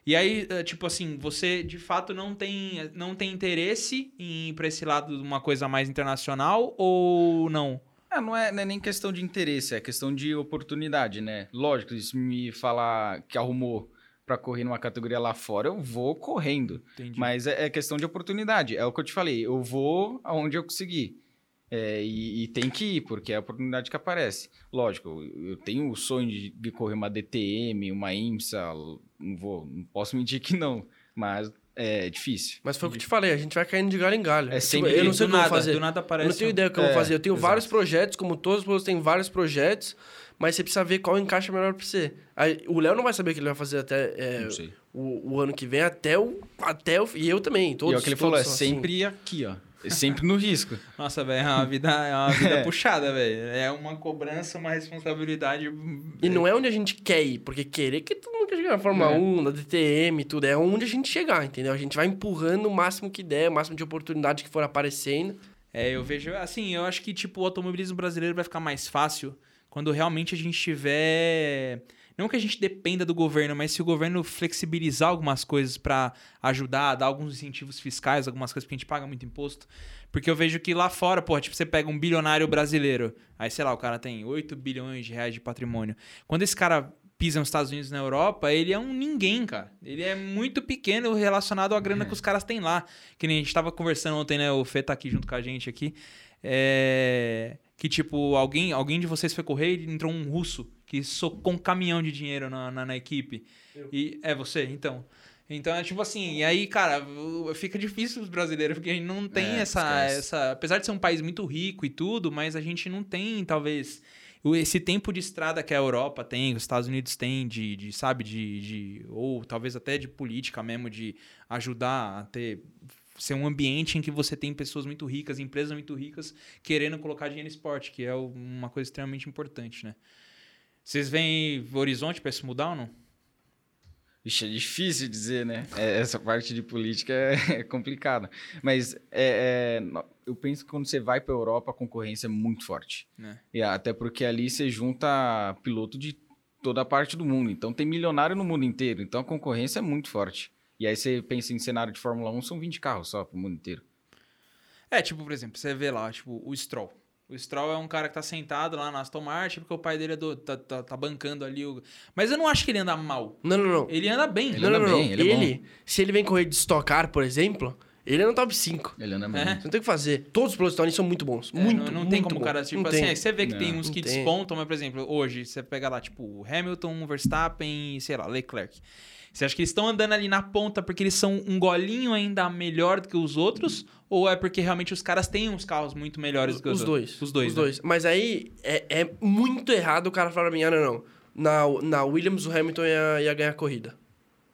E aí, eh, tipo assim, você de fato não tem, não tem interesse em ir pra esse lado de uma coisa mais internacional ou não? Ah, não é, não é nem questão de interesse, é questão de oportunidade, né? Lógico, se me falar que arrumou pra correr numa categoria lá fora, eu vou correndo. Entendi. Mas é, é questão de oportunidade. É o que eu te falei, eu vou aonde eu conseguir. É, e, e tem que ir, porque é a oportunidade que aparece. Lógico, eu, eu tenho o sonho de, de correr uma DTM, uma IMSA, não vou, não posso mentir que não, mas é difícil. Mas foi o que eu te falei, a gente vai caindo de galho em galho. É Tipo, sempre eu não do sei o que eu nada, vou fazer. Do nada Eu aparece. não tenho um- ideia do que eu vou É, fazer. Eu tenho exato. vários projetos, como todos os têm vários projetos, mas você precisa ver qual encaixa melhor pra você. Aí, o Léo não vai saber o que ele vai fazer até é, o, o ano que vem, até o. Até o. E eu também. Todos, e é o que ele falou, é são assim. sempre aqui, ó. Sempre no risco. Nossa, velho, é uma vida, é uma vida É. puxada, velho. É uma cobrança, uma responsabilidade. E não é onde a gente quer ir, porque querer que todo mundo quer chegar na Fórmula É. 1, na DTM e tudo, é onde a gente chegar, entendeu? A gente vai empurrando o máximo que der, o máximo de oportunidade que for aparecendo. É, eu vejo, assim, eu acho que, tipo, o automobilismo brasileiro vai ficar mais fácil quando realmente a gente tiver. Não que a gente dependa do governo, mas se o governo flexibilizar algumas coisas pra ajudar, dar alguns incentivos fiscais, algumas coisas, porque a gente paga muito imposto. Porque eu vejo que lá fora, pô, tipo, você pega um bilionário brasileiro, aí, sei lá, o cara tem 8 bilhões de reais de patrimônio. Quando esse cara pisa nos Estados Unidos na Europa, ele é um ninguém, cara. Ele é muito pequeno relacionado à grana que os caras têm lá. Que nem a gente tava conversando ontem, né? O Fê tá aqui junto com a gente aqui. É... Que, tipo, alguém, alguém de vocês foi correr e entrou um russo que socou um caminhão de dinheiro na, na, na equipe. E é você, então. Então é tipo assim, e aí, cara, fica difícil os brasileiros, porque a gente não tem É, essa, esquece. essa. Apesar de ser um país muito rico e tudo, mas a gente não tem, talvez, esse tempo de estrada que a Europa tem, os Estados Unidos têm, de, de sabe, de, de. Ou talvez até de política mesmo, de ajudar a ter. Ser um ambiente em que você tem pessoas muito ricas, empresas muito ricas, querendo colocar dinheiro no esporte, que é uma coisa extremamente importante, né? Vocês veem horizonte pra isso mudar ou não? Ixi, é difícil dizer, né? É, Essa parte de política é, é complicada. Mas é, é, eu penso que quando você vai para a Europa, a concorrência é muito forte. Né? E até porque ali você junta piloto de toda a parte do mundo. Então tem milionário no mundo inteiro. Então a concorrência é muito forte. E aí você pensa em cenário de Fórmula 1, são 20 carros só pro mundo inteiro. É, tipo, por exemplo, você vê lá, tipo, o Stroll. O Stroll é um cara que tá sentado lá na Aston Martin porque o pai dele é do- tá, tá- tá bancando ali o... Mas eu não acho que ele anda mal. Não, não, não. Ele anda bem. Ele não, anda não, não. bem, ele é ele se ele vem correr de Stock Car, por exemplo, ele é no top 5. Ele anda bem. É. Você não tem o que fazer. Todos os pilotos Tony são muito bons. É, muito, não, não tem muito como o cara, tipo Não assim, tem. você vê que Não, tem uns que tem. despontam, mas, por exemplo, hoje você pega lá, tipo, o Hamilton, o Verstappen e, sei lá, Leclerc. Você acha que eles estão andando ali na ponta porque eles são um golinho ainda melhor do que os outros? Ou é porque realmente os caras têm uns carros muito melhores do que os, Os outros? dois. Os dois, Os né? dois. Mas aí é, é muito errado o cara falar pra mim, ah, não, não. Na, na Williams, o Hamilton ia, ia ganhar a corrida.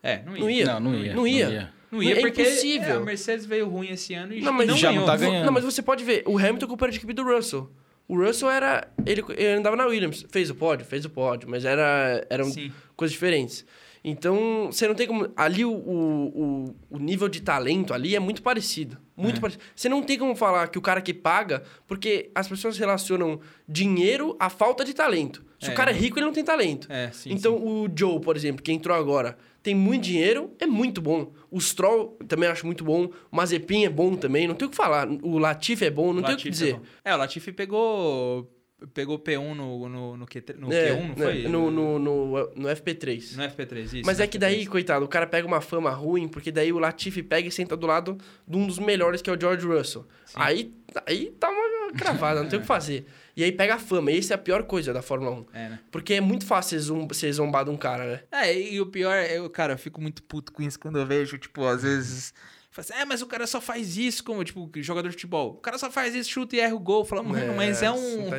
É, não ia. Não ia. Não, não ia. Não ia. Não ia É porque impossível. é, a Mercedes veio ruim esse ano e Não, mas não já ganhou. não tá ganhando. Não, mas você pode ver, o Hamilton culpa de equipe do Russell. O Russell era. Ele, ele andava na Williams. Fez o pódio? Fez o pódio. Mas era, eram Sim. coisas diferentes. Então, você não tem como. Ali, o, o, o- o nível de talento ali é muito parecido. Muito É. parecido. Você não tem como falar que o cara que paga, porque as pessoas relacionam dinheiro à falta de talento. Se É. o cara é rico, ele não tem talento. É, sim. então, sim. o Joe, por exemplo, que entrou agora, tem muito dinheiro, é muito bom. O Stroll também acho muito bom. O Mazepin é bom também, não tem o que falar. O Latifi é bom, não tem o que Latifi dizer. É, é, o Latifi pegou pegou P1 no, no, no, Q3, no É, Q1, não né, foi? No, no, no, no FP3. No FP3, isso. Mas é que daí, FP3. coitado, o cara pega uma fama ruim, porque daí o Latifi pega e senta do lado de um dos melhores, que é o George Russell. Aí, aí tá uma cravada, não tem o que fazer. E aí pega a fama, e essa é a pior coisa da Fórmula 1. É, né? Porque é muito fácil ser, zom- ser zombado um cara, né? É, e o pior, eu, cara, eu fico muito puto com isso quando eu vejo, tipo, às vezes. Fala assim, é, mas o cara só faz isso, como, tipo, jogador de futebol. O cara só faz isso, chuta e erra o gol. Fala, mano, mas é você um. tá.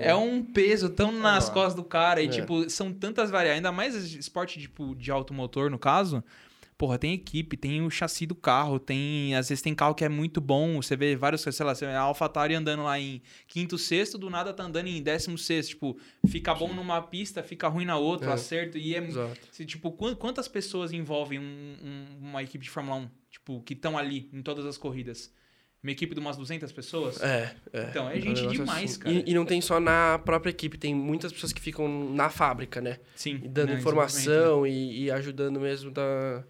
É um peso tão nas Ah. costas do cara. E, É. tipo, são tantas variáveis. Ainda mais esporte, tipo, de automotor, no caso. Porra, tem equipe, tem o chassi do carro, tem. Às vezes tem carro que é muito bom. Você vê vários, sei lá, a AlphaTauri andando lá em quinto, sexto, do nada tá andando em décimo sexto. Tipo, fica bom numa pista, fica ruim na outra, É. acerto. E é. Se, tipo, quan- quantas pessoas envolvem um- um- uma equipe de Fórmula 1? Tipo, que estão ali em todas as corridas? Uma equipe de umas 200 pessoas? É, é. Então, é um gente demais, cara. E, e não tem só na própria equipe, tem muitas pessoas que ficam na fábrica, né? Sim. E dando né, informação e, e ajudando mesmo da.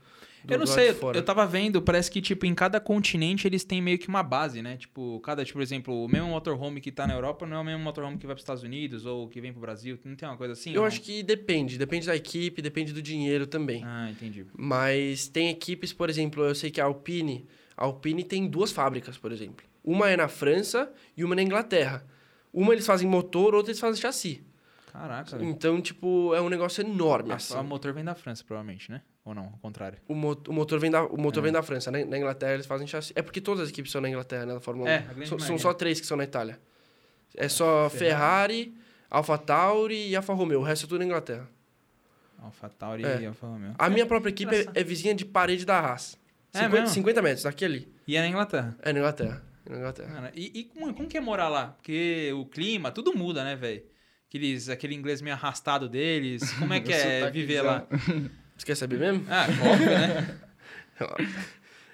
Do- Eu não sei, eu, tava vendo, parece que, tipo, em cada continente eles têm meio que uma base, né? Tipo, cada, tipo, por exemplo, o mesmo motorhome que tá na Europa não é o mesmo motorhome que vai pros Estados Unidos ou que vem pro Brasil. Não tem uma coisa assim? Eu ou acho não? que depende, depende da equipe, depende do dinheiro também. Ah, entendi. Mas tem equipes, por exemplo, eu sei que a Alpine, a Alpine tem duas fábricas, por exemplo. Uma é na França e uma na Inglaterra. Uma eles fazem motor, outra eles fazem chassi. Caraca. Então, tipo, é um negócio enorme, A- assim. O motor vem da França, provavelmente, né? Ou não, ao contrário. O, mo- o motor, vem da, o motor É. vem da França. né? Na Inglaterra eles fazem chassi. É porque todas as equipes são na Inglaterra, né? Na Fórmula 1. É, a grande São- são maioria. só três que são na Itália. É só Ferrari, Alfa Tauri e Alfa Romeo. O resto é tudo na Inglaterra. AlphaTauri É. e Alfa Romeo. A minha própria equipe é, é vizinha de parede da Haas. É 50, mesmo? 50 metros, daqui ali. E é na Inglaterra. É na Inglaterra. Na Inglaterra. Cara, e, e como, como que é morar lá? Porque o clima, tudo muda, né, velho? Aqueles, aquele inglês meio arrastado deles. Como é que é viver lá? Você quer saber mesmo? Ah, óbvio, né?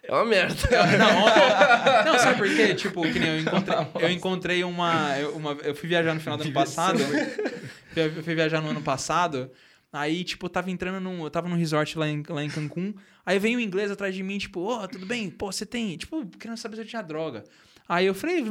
É uma merda. Não, ontem- não, sabe por quê? Tipo, que nem eu encontrei, eu encontrei uma, eu- uma. Eu fui viajar no final do ano passado. Eu fui viajar no ano passado. Aí, tipo, eu tava entrando num. Eu tava num resort lá em, lá em Cancún. Aí veio um inglês atrás de mim, tipo, ô, tudo bem? Pô, você tem. Tipo, querendo saber se eu tinha droga. Aí eu falei,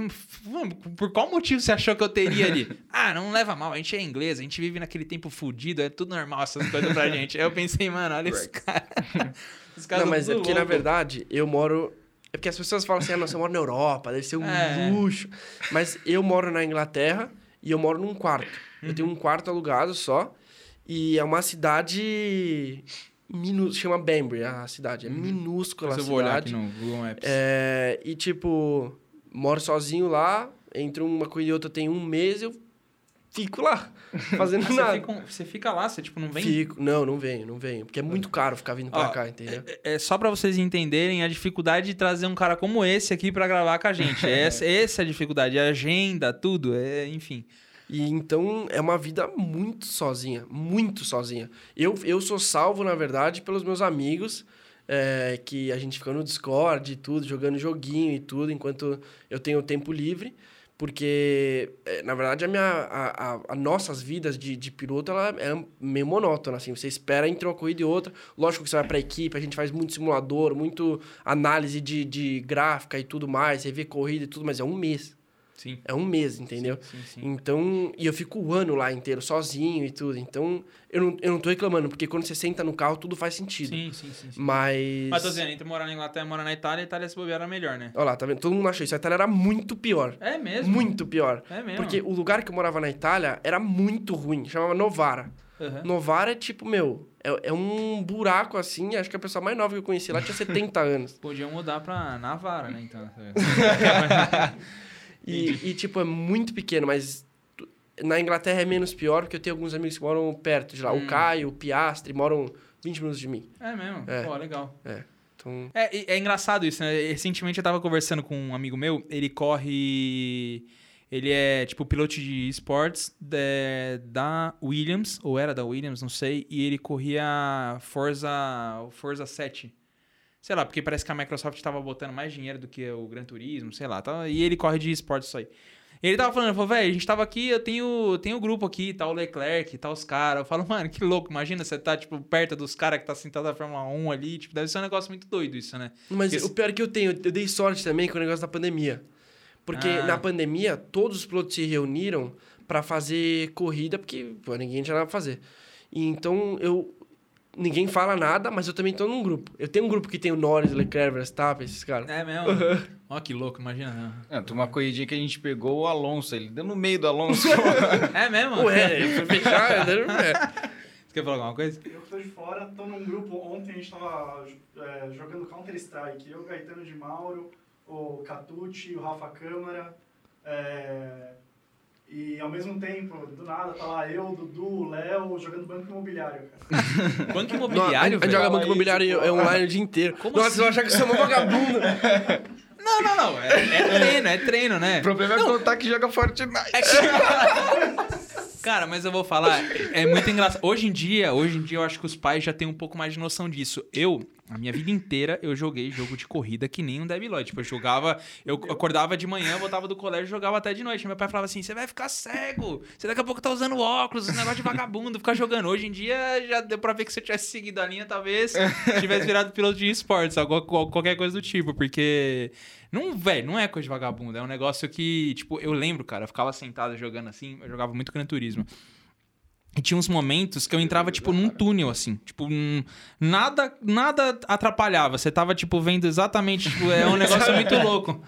"Vamos, por qual motivo você achou que eu teria ali? ah, não leva mal, a gente é inglês, a gente vive naquele tempo fudido, é tudo normal essas coisas pra gente. Aí eu pensei, mano, olha esse cara. Os caras Não, mas é porque, na louco. verdade, eu moro. É porque as pessoas falam assim, ah, nossa, eu moro na Europa, deve ser um É. luxo. Mas eu moro na Inglaterra e eu moro num quarto. Eu tenho um quarto alugado só. E é uma cidade. Minúscula, chama Banbury a cidade. É minúscula Depois a eu vou olhar aqui cidade. no Google Maps. É, e tipo, moro sozinho lá. Entre uma coisa e outra tem um mês, eu fico lá, fazendo Ah, você, nada. fica, você fica lá, você tipo não vem? Fico. Não, não venho, não venho. Porque é muito caro ficar vindo pra Ó, cá, entendeu? É só pra vocês entenderem a dificuldade de trazer um cara como esse aqui pra gravar com a gente. Essa, essa é a dificuldade, a agenda, tudo, é, enfim. E então é uma vida muito sozinha, muito sozinha. Eu, eu sou salvo, na verdade, pelos meus amigos, é, que a gente fica no Discord e tudo, jogando joguinho e tudo, enquanto eu tenho tempo livre. Porque, é, na verdade, a minha, a, a, a nossas vidas de, de piloto ela é meio monótona, assim. Você espera entre uma corrida e outra. Lógico que você vai pra equipe, a gente faz muito simulador, muito análise de, de gráfica e tudo mais, vê corrida e tudo, mas é um mês. Sim. É um mês, entendeu? Sim, sim. Então, e eu fico o ano lá inteiro sozinho e tudo. Então, eu não, eu não tô reclamando, porque quando você senta no carro, tudo faz sentido. Sim, sim, sim. sim. Mas. Mas tô dizendo, entre morar na Inglaterra e morar na Itália, a Itália se bobear era melhor, né? Olha lá, tá vendo? Todo mundo achou isso. A Itália era muito pior. É mesmo? Muito pior. É mesmo. Porque o lugar que eu morava na Itália era muito ruim. Chamava Novara. Aham. Novara é tipo, meu, é, é um buraco assim. Acho que a pessoa mais nova que eu conheci lá tinha 70 anos. Podiam mudar pra Navara, né? Então. E, e, tipo, é muito pequeno, mas na Inglaterra é menos pior, porque eu tenho alguns amigos que moram perto de lá. Hum. O Caio, o Piastre, moram 20 minutos de mim. É mesmo? É. Pô, legal. Então, É, é engraçado isso, né? Recentemente eu tava conversando com um amigo meu, ele corre. Ele é, tipo, piloto de esportes da, da Williams, ou era da Williams, não sei, e ele corria Forza, Forza 7. Sei lá, porque parece que a Microsoft tava botando mais dinheiro do que o Gran Turismo, sei lá. Tá, e ele corre de esportes isso aí. Ele tava falando, falou, velho, a gente tava aqui, eu tenho, tenho um grupo aqui, tá o Leclerc, tá os caras. Eu falo, mano, que louco, imagina você tá, tipo, perto dos caras que tá sentado na Fórmula 1 ali, tipo, deve ser um negócio muito doido isso, né? mas Esse- o pior é que eu tenho, eu dei sorte também com o negócio da pandemia. Porque Ah. na pandemia, todos os pilotos se reuniram pra fazer corrida, porque pô, ninguém tinha nada pra fazer. Então eu. Ninguém fala nada, mas eu também tô num grupo. Eu tenho um grupo que tem o Norris, Leclerc, Verstappen, esses caras. É mesmo? Ó, que louco, imagina. Não. É, tem uma corridinha que a gente pegou o Alonso, ele deu no meio do Alonso. É mesmo? Ué, eu fui fechar, né? É. Você quer falar alguma coisa? Eu que tô de fora, tô num grupo. Ontem a gente tava é, jogando Counter-Strike. Eu, o Gaetano de Mauro, o Catucci, o Rafa Câmara. é, e ao mesmo tempo, do nada, tá lá eu, Dudu, Léo jogando banco imobiliário, cara. Banco Não, a imobiliário, gente joga banco imobiliário é online o dia inteiro. Como Nossa, assim? vão achar que eu sou uma vagabunda. Não, não, não. É, é treino, é treino, né? o problema é contar que joga Fortnite. Cara, mas eu vou falar, é muito engraçado. Hoje em dia, hoje em dia eu acho que os pais já têm um pouco mais de noção disso. Eu, a minha vida inteira, eu joguei jogo de corrida que nem um debilóide. Tipo, eu jogava, eu acordava de manhã, voltava do colégio e jogava até de noite. Meu pai falava assim: você vai ficar cego, você daqui a pouco tá usando óculos, esse negócio de vagabundo, ficar jogando. Hoje em dia já deu pra ver que se eu tivesse seguido a linha, talvez tivesse virado piloto de esportes, qualquer coisa do tipo, porque. Não, velho, não é coisa de vagabundo. É um negócio que, tipo, eu lembro, cara, eu ficava sentado jogando assim, eu jogava muito Gran Turismo. E tinha uns momentos que eu entrava, tipo, num túnel, assim. Tipo, nada, nada atrapalhava. Você tava, tipo, vendo exatamente. Tipo, é um negócio muito louco.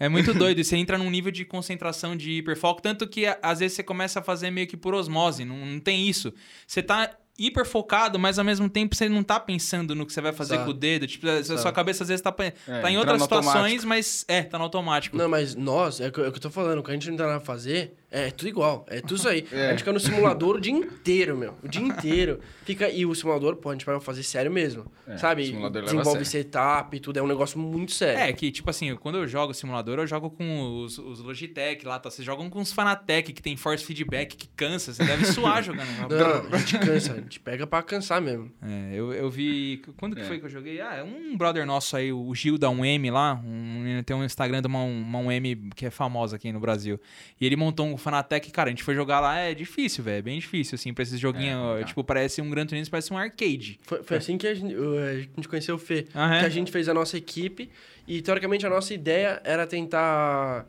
É muito doido. E você entra num nível de concentração, de hiperfoco. Tanto que, às vezes, você começa a fazer meio que por osmose. Não, não tem isso. Você tá hiper focado, mas ao mesmo tempo você não tá pensando no que você vai fazer Tá. com o dedo. Tipo, a sua cabeça às vezes tá, tá em outras situações, automático. mas é, tá no automático. Não, mas nós, é o que é eu tô falando, o que a gente não tem nada fazer, É, tudo igual. É tudo isso aí. É. A gente fica no simulador o dia inteiro, meu. O dia inteiro. Fica... E o simulador, pô, a gente vai fazer sério mesmo. É, sabe? Desenvolve setup e tudo. É um negócio muito sério. É, que tipo assim, quando eu jogo simulador, eu jogo com os, os Logitech lá, tá? Vocês jogam com os Fanatec, que tem force feedback, que cansa, você deve suar jogando. Não, a gente cansa. A gente pega pra cansar mesmo. É, eu, eu vi. Quando que É. foi que eu joguei? Ah, é um brother nosso aí, o Gil da 1M lá. Um, tem um Instagram de uma, uma 1M que é famosa aqui no Brasil. E ele montou um Fanatec, cara, a gente foi jogar lá, é difícil, velho. É bem difícil, assim, pra esses joguinhos. tá. tipo, parece um Gran Turismo, parece um arcade. Foi, foi assim que a gente, a gente conheceu o Fê. Ah, é? Que a gente fez a nossa equipe. E, teoricamente, a nossa ideia era tentar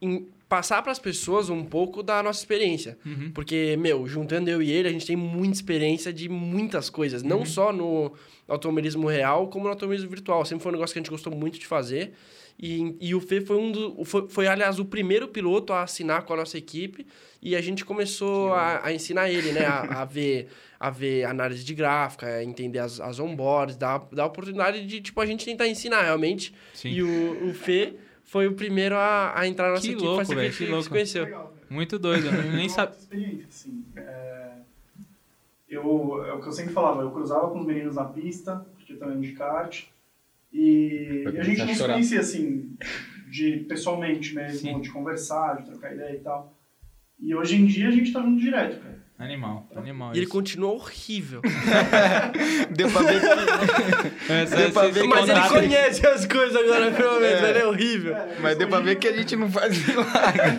em- passar pras pessoas um pouco da nossa experiência. Uhum. Porque, meu, juntando eu e ele, a gente tem muita experiência de muitas coisas. Não só no automobilismo real, como no automobilismo virtual. Sempre foi um negócio que a gente gostou muito de fazer. E, e o Fê foi um do, foi, foi, aliás, o primeiro piloto a assinar com a nossa equipe. E a gente começou a, a ensinar ele, né? A, a ver, a ver análise de gráfica, a entender as, as onboards, dar, dar a oportunidade de, tipo, a gente tentar ensinar realmente. Sim. E o, o Fê foi o primeiro a, a entrar na nossa Que equipe. louco, velho, que que a gente louco. se conheceu. Legal. Muito doido, eu nem sabia. assim. É... Eu, é o que eu sempre falava, eu cruzava com os meninos na pista, porque eu também de kart, e, e a gente não se conhecia, assim, de, pessoalmente mesmo, Sim. de conversar, de trocar ideia e tal. E hoje em dia a gente tá junto direto, cara. Animal, animal. E ele continua horrível. Deu pra ver que, É, deu pra ver Mas ele conhece as coisas agora, pelo menos. É. Ele é horrível. É, mas deu pra ver que a gente não faz milagre.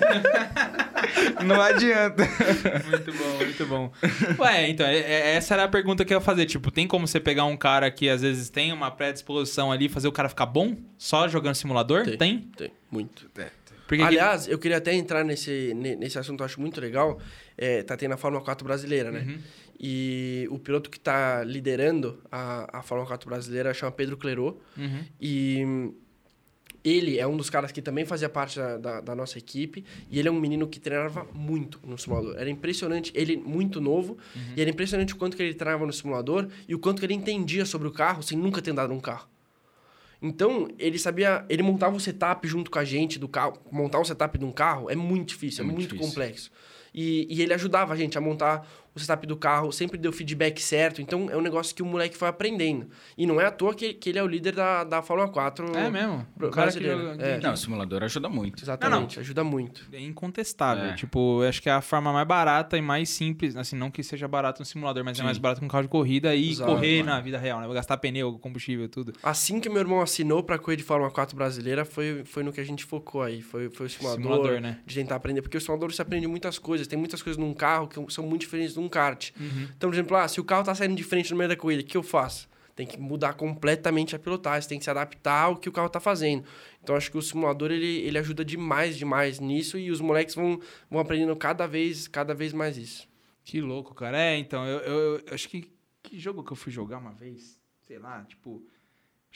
Não adianta. Muito bom, muito bom. Ué, então, é- é- essa era a pergunta que eu ia fazer. Tipo, tem como você pegar um cara que às vezes tem uma predisposição ali e fazer o cara ficar bom só jogando simulador? Tem. Tem? Tem, muito. Porque Aliás, eu queria até entrar nesse, ne- nesse assunto, eu acho muito legal. É, tá tendo a Fórmula 4 brasileira, né? Uhum. E o piloto que tá liderando a, a Fórmula 4 brasileira chama Pedro Clerot. Uhum. E ele é um dos caras que também fazia parte da, da, da nossa equipe. E ele é um menino que treinava muito no simulador. Era impressionante. Ele, muito novo. E era impressionante o quanto que ele treinava no simulador e o quanto que ele entendia sobre o carro sem nunca ter andado num carro. Então, ele sabia... Ele montava o setup junto com a gente do carro. Montar um setup de um carro é muito difícil, é, É muito muito, difícil. complexo. E, e ele ajudava a gente a montar o setup do carro, sempre deu feedback certo. Então, é um negócio que o moleque foi aprendendo. E não é à toa que, que ele é o líder da, da Fórmula 4. É mesmo? O cara que brasileiro. joga- É. Não, o simulador ajuda muito. Exatamente, ajuda muito. É incontestável. É. Tipo, eu acho que é a forma mais barata e mais simples. Assim, não que seja barato no simulador, mas é Sim. mais barato que um carro de corrida e Exato, correr mano. na vida real, né? Gastar pneu, combustível, tudo. Assim que meu irmão assinou pra correr de Fórmula 4 brasileira, foi, foi no que a gente focou aí. Foi, foi o simulador, Simulador, né? de tentar aprender. Porque o simulador você aprende muitas coisas. Tem muitas coisas num carro que são muito diferentes de um kart. Uhum. Então, por exemplo, ah, se o carro tá saindo de frente no meio da corrida, o que eu faço? Tem que mudar completamente a pilotagem, tem que se adaptar ao que o carro tá fazendo. Então, acho que o simulador, ele, ele ajuda demais, demais nisso. E os moleques vão, vão aprendendo cada vez, cada vez mais isso. Que louco, cara. É, então, eu, eu- eu acho que. Que jogo que eu fui jogar uma vez? Sei lá, tipo.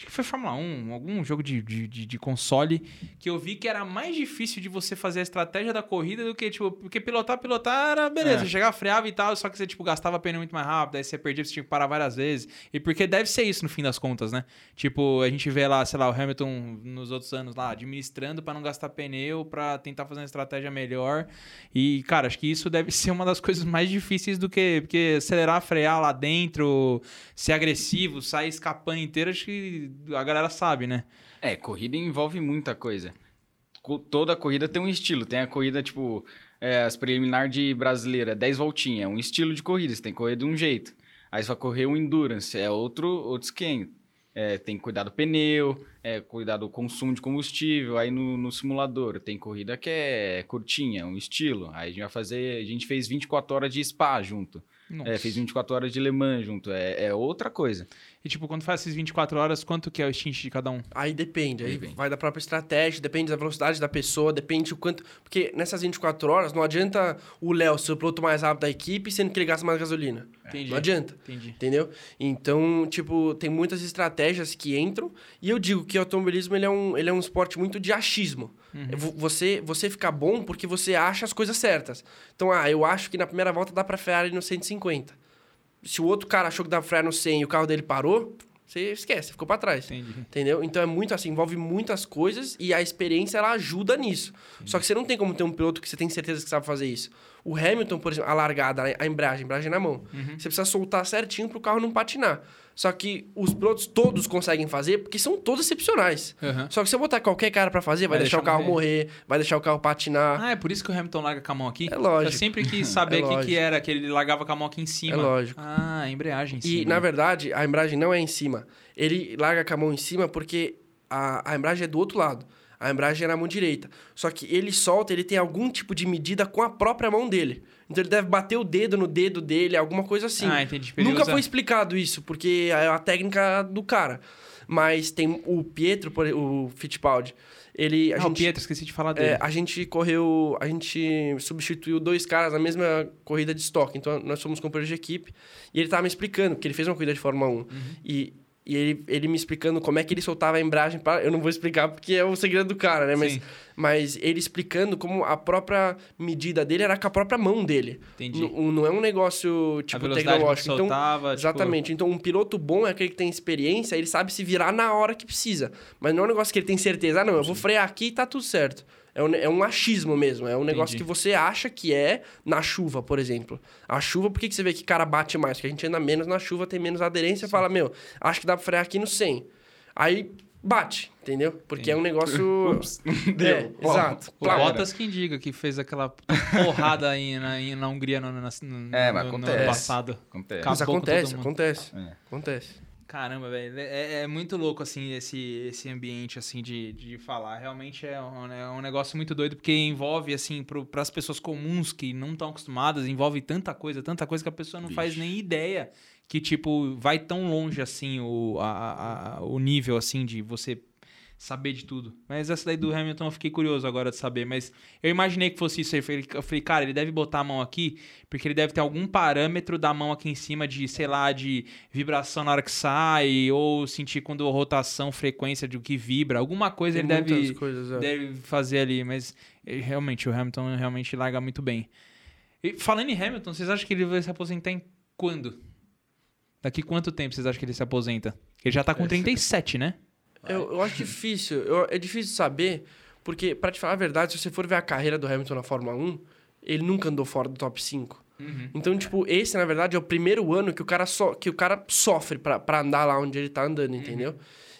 Acho que foi Fórmula 1, algum jogo de, de, de- console, que eu vi que era mais difícil de você fazer a estratégia da corrida do que, tipo, porque pilotar, pilotar era beleza, É. chegava, freava e tal, só que você, tipo, gastava pneu muito mais rápido, aí você perdia, você tinha que parar várias vezes. E porque deve ser isso no fim das contas, né? Tipo, a gente vê lá, sei lá, o Hamilton nos outros anos lá, administrando pra não gastar pneu, pra tentar fazer uma estratégia melhor. E, cara, acho que isso deve ser uma das coisas mais difíceis do que. Porque acelerar, frear lá dentro, ser agressivo, sair escapando inteiro, acho que a galera sabe, né? É, corrida envolve muita coisa. Co- Toda corrida tem um estilo. Tem a corrida, tipo, é, as preliminar de brasileira, 10 voltinhas, é um estilo de corrida, você tem que correr de um jeito. Aí você vai correr o endurance, é outro, outro esquema. É, tem que cuidar do pneu, é, cuidar do consumo de combustível. Aí no, no simulador tem corrida que é curtinha, um estilo. Aí a gente vai fazer, a gente fez 24 horas de spa junto. É, fez 24 horas de Le Mans junto. É, é outra coisa. E, tipo, quando faz essas 24 horas, quanto que é o stint de cada um? Aí depende, aí Depende. vai da própria estratégia, depende da velocidade da pessoa, depende o quanto. Porque nessas 24 horas não adianta o Léo ser o piloto mais rápido da equipe, sendo que ele gasta mais gasolina. Entendi. Não adianta. Entendi. Entendeu? Então, tipo, tem muitas estratégias que entram. E eu digo que o automobilismo ele é, um, ele é um esporte muito de achismo. É vo- Você, você fica bom porque você acha as coisas certas. Então, ah, eu acho que na primeira volta dá pra ele no 150. Se o outro cara achou que dá pra frear no 100 e o carro dele parou, você esquece, ficou para trás. Entendi. Entendeu? Então é muito assim, envolve muitas coisas e a experiência ela ajuda nisso. Só que você não tem como ter um piloto que você tem certeza que sabe fazer isso. O Hamilton, por exemplo, a largada, a embreagem, a embreagem na mão. Você precisa soltar certinho pro carro não patinar. Só que os pilotos todos conseguem fazer porque são todos excepcionais. Aham. Só que se eu botar qualquer cara pra fazer, vai, Vai deixar, deixar o carro morrer. vai deixar o carro patinar. Ah, é por isso que o Hamilton larga com a mão aqui? É lógico. Eu sempre quis saber É o que, que era, que ele largava com a mão aqui em cima. É lógico. Ah, a embreagem em E, cima. na verdade, a embreagem não é em cima. Ele larga com a mão em cima porque a, a embreagem é do outro lado. A embreagem é na mão direita. Só que ele solta, ele tem algum tipo de medida com a própria mão dele. Então ele deve bater o dedo no dedo dele, alguma coisa assim. Ah, entendi. Tipo, Nunca usa- foi explicado isso, porque é a técnica do cara. Mas tem o Pietro, o Fittipaldi. Ele, a Ah, o gente, Pietro, esqueci de falar dele. é, a gente correu, a gente substituiu dois caras na mesma corrida de estoque. Então nós somos companheiros de equipe. E ele tava me explicando, porque ele fez uma corrida de Fórmula 1. E, e ele, ele me explicando como é que ele soltava a embreagem. Pra, eu não vou explicar porque é o segredo do cara, né? Mas, Sim. mas ele explicando como a própria medida dele era com a própria mão dele. Entendi. N- não é um negócio, tipo, tecnológico. Então, soltava, tipo, Exatamente. Então, um piloto bom é aquele que tem experiência, ele sabe se virar na hora que precisa. Mas não é um negócio que ele tem certeza. Ah, não, eu vou frear aqui e tá tudo certo. É um, é um achismo mesmo. É um negócio Entendi. que você acha que é na chuva, por exemplo. A chuva, por que, que você vê que cara bate mais? Porque a gente anda menos na chuva, tem menos aderência. Fala, meu, acho que dá pra frear aqui no 100. Aí bate, entendeu? Porque é um negócio... Deu. É, Ó, exato. O. Bottas que indica que fez aquela porrada aí na, em- na Hungria no, no, no- É, mas no- no acontece. ano passado. Acontece. Acabou Mas acontece, acontece, É. acontece. Caramba, velho. É, é muito louco, assim, esse, esse ambiente, assim, de, de falar. Realmente é um, é um negócio muito doido, porque envolve, assim, para as pessoas comuns que não estão acostumadas, envolve tanta coisa, tanta coisa que a pessoa não faz nem ideia que, tipo, vai tão longe, assim, o, a- a- o nível, assim, de você saber de tudo. Mas essa daí do Hamilton eu fiquei curioso agora de saber, mas eu imaginei que fosse isso aí. Eu falei- cara, ele deve botar a mão aqui, porque ele deve ter algum parâmetro da mão aqui em cima de, sei lá, de vibração na hora que sai, ou sentir quando rotação, frequência de o que vibra, alguma coisa Tem ele deve, coisas, é. deve fazer ali, mas eh, realmente, o Hamilton realmente larga muito bem. E falando em Hamilton, vocês acham que ele vai se aposentar em quando? Daqui quanto tempo vocês acham que ele se aposenta? Ele já tá com 37, né? Eu, eu acho difícil. eu- é difícil saber, porque, pra te falar a verdade, se você for ver a carreira do Hamilton na Fórmula 1, ele nunca andou fora do top 5. Então, tipo, esse, na verdade, é o primeiro ano que o cara, so, que o cara sofre pra andar lá onde ele tá andando, entendeu?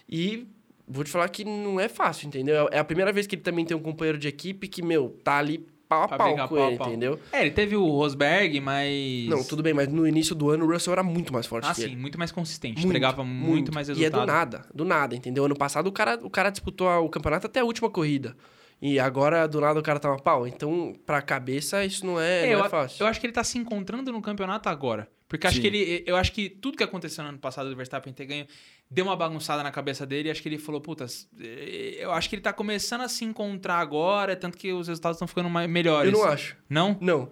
E vou te falar que não é fácil, entendeu? É a primeira vez que ele também tem um companheiro de equipe que, meu, tá ali pau a Pra pau com pau ele, pau. entendeu? É, ele teve o Rosberg, mas. Não, tudo bem, mas no início do ano o Russell era muito mais forte Ah, que sim, ele. muito mais consistente. entregava muito, mais E é resultado. do nada, do nada, entendeu? Ano passado o cara, o cara disputou o campeonato até a última corrida. E agora, do nada, o cara tava pau. Então, pra cabeça, isso não é, É, não eu, é fácil. eu acho que ele tá se encontrando no campeonato agora. Porque acho Sim. que ele. Eu acho que tudo que aconteceu no ano passado do Verstappen ter ganho deu uma bagunçada na cabeça dele. E acho que ele falou, puta, eu acho que ele tá começando a se encontrar agora, tanto que os resultados estão ficando mais, melhores. Eu não acho. Não? Não,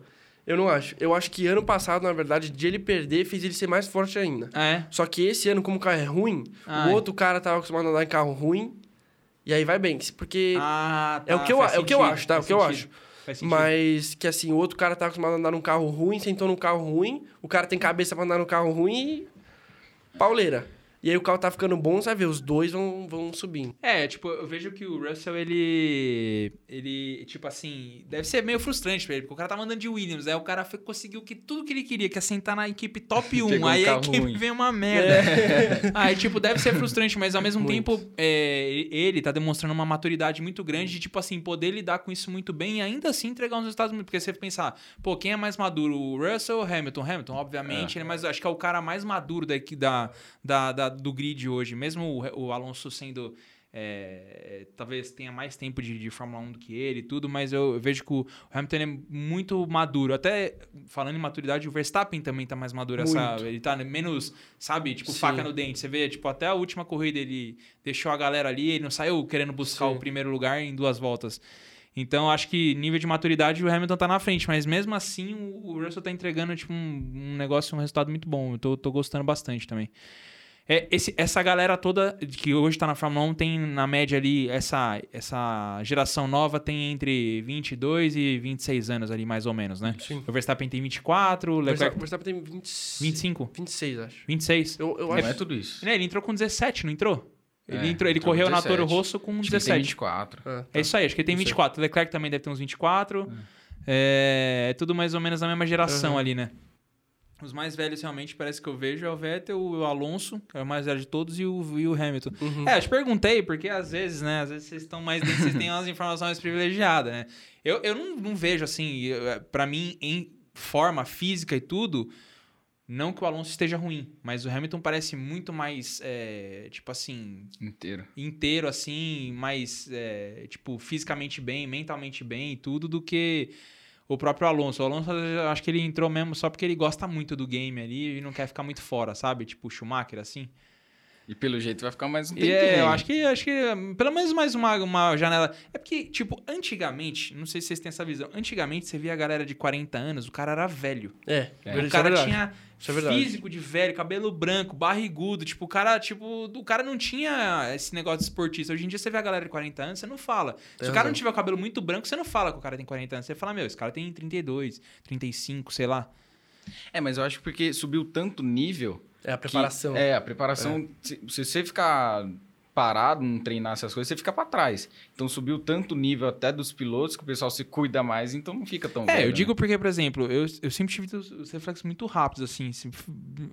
eu não acho. Eu acho que ano passado, na verdade, de ele perder, fez ele ser mais forte ainda. Ah, é? Só que esse ano, como o carro é ruim, Ah, o outro cara tava acostumado a andar em carro ruim, e aí vai bem. Porque Ah, é o que eu, é o que eu acho, tá? É o que eu sentido, acho. faz sentido. Mas que assim, o outro cara tá acostumado a andar num carro ruim, sentou num carro ruim, o cara tem cabeça pra andar num carro ruim e. pauleira. E aí o carro tá ficando bom, você vai ver, os dois vão, vão subindo. É, tipo, eu vejo que o Russell, ele. Ele, tipo assim, deve ser meio frustrante pra ele, porque o cara tá mandando de Williams, aí o cara foi- conseguiu que tudo que ele queria, que é sentar na equipe top 1. Pegou um aí a equipe ruim. vem uma merda. Aí, tipo, deve ser frustrante, mas ao mesmo Muito. tempo, é, ele tá demonstrando uma maturidade muito grande de, tipo assim, poder lidar com isso muito bem e ainda assim entregar uns resultados muito. Porque você pensar, pô, quem é mais maduro, o Russell ou o Hamilton? Hamilton, obviamente, ele é mais, acho que é o cara mais maduro daqui da, da, da- do grid hoje. Mesmo o, o Alonso sendo. é, talvez tenha mais tempo de, de Fórmula 1 do que ele e tudo, mas eu, eu vejo que o Hamilton é muito maduro. Até falando em maturidade, o Verstappen também tá mais maduro. Ele tá menos, sabe, tipo, Sim. faca no dente. Você vê, tipo, até a última corrida ele deixou a galera ali, ele não saiu querendo buscar Sim. o primeiro lugar em duas voltas. Então, acho que nível de maturidade o Hamilton tá na frente, mas mesmo assim o o Russell tá entregando tipo, um, um negócio, um resultado muito bom. Eu tô, tô gostando bastante também. É, esse, essa galera toda que hoje tá na Fórmula 1 tem, na média ali, essa, essa geração nova tem entre 22 e 26 anos ali, mais ou menos, né? Sim. O Verstappen tem 24, o Leclerc... O Verstappen tem 20... 25? 26, acho. 26. Eu, eu Não acho... é tudo isso. Né, Ele entrou com 17, não entrou? Ele, É, entrou, ele correu na Toro 17. Rosso com Acho que ele tem 17. 24. Ah, tá. É isso aí, acho que ele tem Não sei. 24. O Leclerc também deve ter uns 24. É, é tudo mais ou menos da mesma geração Uhum. ali, né? Os mais velhos realmente parece que eu vejo é o Vettel, o Alonso, que é o mais velho de todos, e o, e o Hamilton. Uhum. É, eu te perguntei, porque às vezes, né? Às vezes vocês estão mais dentro, vocês têm umas informações privilegiadas, né? Eu, eu não, não vejo assim, eu- pra mim, em forma física e tudo, não que o Alonso esteja ruim, mas o Hamilton parece muito mais, é, tipo assim, Inteiro. inteiro, assim, mais, é, tipo, fisicamente bem, mentalmente bem e tudo, do que o próprio Alonso. O Alonso, eu acho que ele entrou mesmo só porque ele gosta muito do game ali e não quer ficar muito fora, sabe? Tipo o Schumacher, assim. E pelo jeito vai ficar mais um tempinho. é, eu acho que, acho que hum, pelo menos mais uma, uma janela. É porque, tipo, antigamente, não sei se vocês têm essa visão, antigamente você via a galera de 40 anos, o cara era velho. É, É. O cara isso é tinha Isso é verdade. físico de velho, cabelo branco, barrigudo. Tipo, o cara, tipo, o cara não tinha esse negócio de esportista. Hoje em dia você vê a galera de 40 anos, você não fala. Se Tem o cara não tiver o cabelo muito branco, você não fala que o cara tem 40 anos. Você fala, meu, esse cara tem 32, 35, sei lá. É, mas eu acho que porque subiu tanto nível. É a que- preparação. é, a preparação. Se, se você ficar parado, não treinar essas coisas, você fica pra trás. Então subiu tanto nível até dos pilotos que o pessoal se cuida mais, então não fica tão É, velho, eu né? digo porque, por exemplo, eu, eu sempre tive os, os reflexos muito rápidos, assim.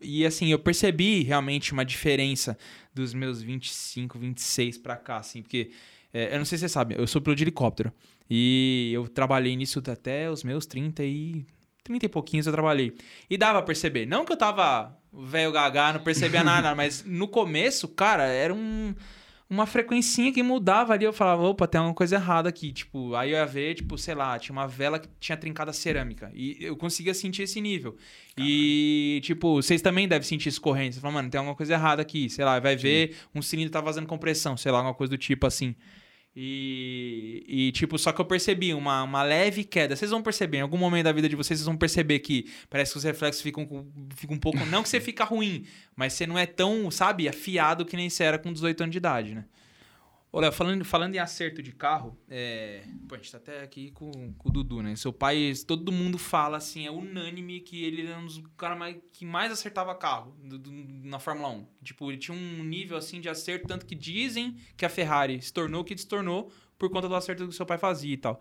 E assim, eu percebi realmente uma diferença dos meus 25, 26 pra cá, assim, porque. é, eu não sei se você sabe, eu sou piloto de helicóptero. E eu trabalhei nisso até os meus 30 e. 30 e pouquinhos eu trabalhei. E dava pra perceber. Não que eu tava velho gaga, não percebia nada, mas no começo, cara, era um uma frequencinha que mudava ali, eu falava, opa, tem alguma coisa errada aqui. Tipo, aí eu ia ver, tipo, sei lá, tinha uma vela que tinha trincado a cerâmica. E eu conseguia sentir esse nível. E, tipo, vocês também devem sentir isso correndo. Você fala, mano, tem alguma coisa errada aqui. Sei lá, vai ver, um cilindro tá vazando compressão, sei lá, alguma coisa do tipo assim. E, e, tipo, só que eu percebi uma, uma leve queda. Vocês vão perceber, em algum momento da vida de vocês, vocês vão perceber que parece que os reflexos ficam, ficam um pouco. Não que você fica ruim, mas você não é tão, sabe, afiado que nem você era com 18 anos de idade, né? Léo, falando, falando em acerto de carro, é... Pô, a gente tá até aqui com, com o Dudu, né? Seu pai, todo mundo fala, assim, é unânime que ele era um dos caras mais, que mais acertava carro do- do- na Fórmula 1. Tipo, ele tinha um nível, assim, de acerto, tanto que dizem que a Ferrari se tornou o que se tornou por conta do acerto que seu pai fazia e tal.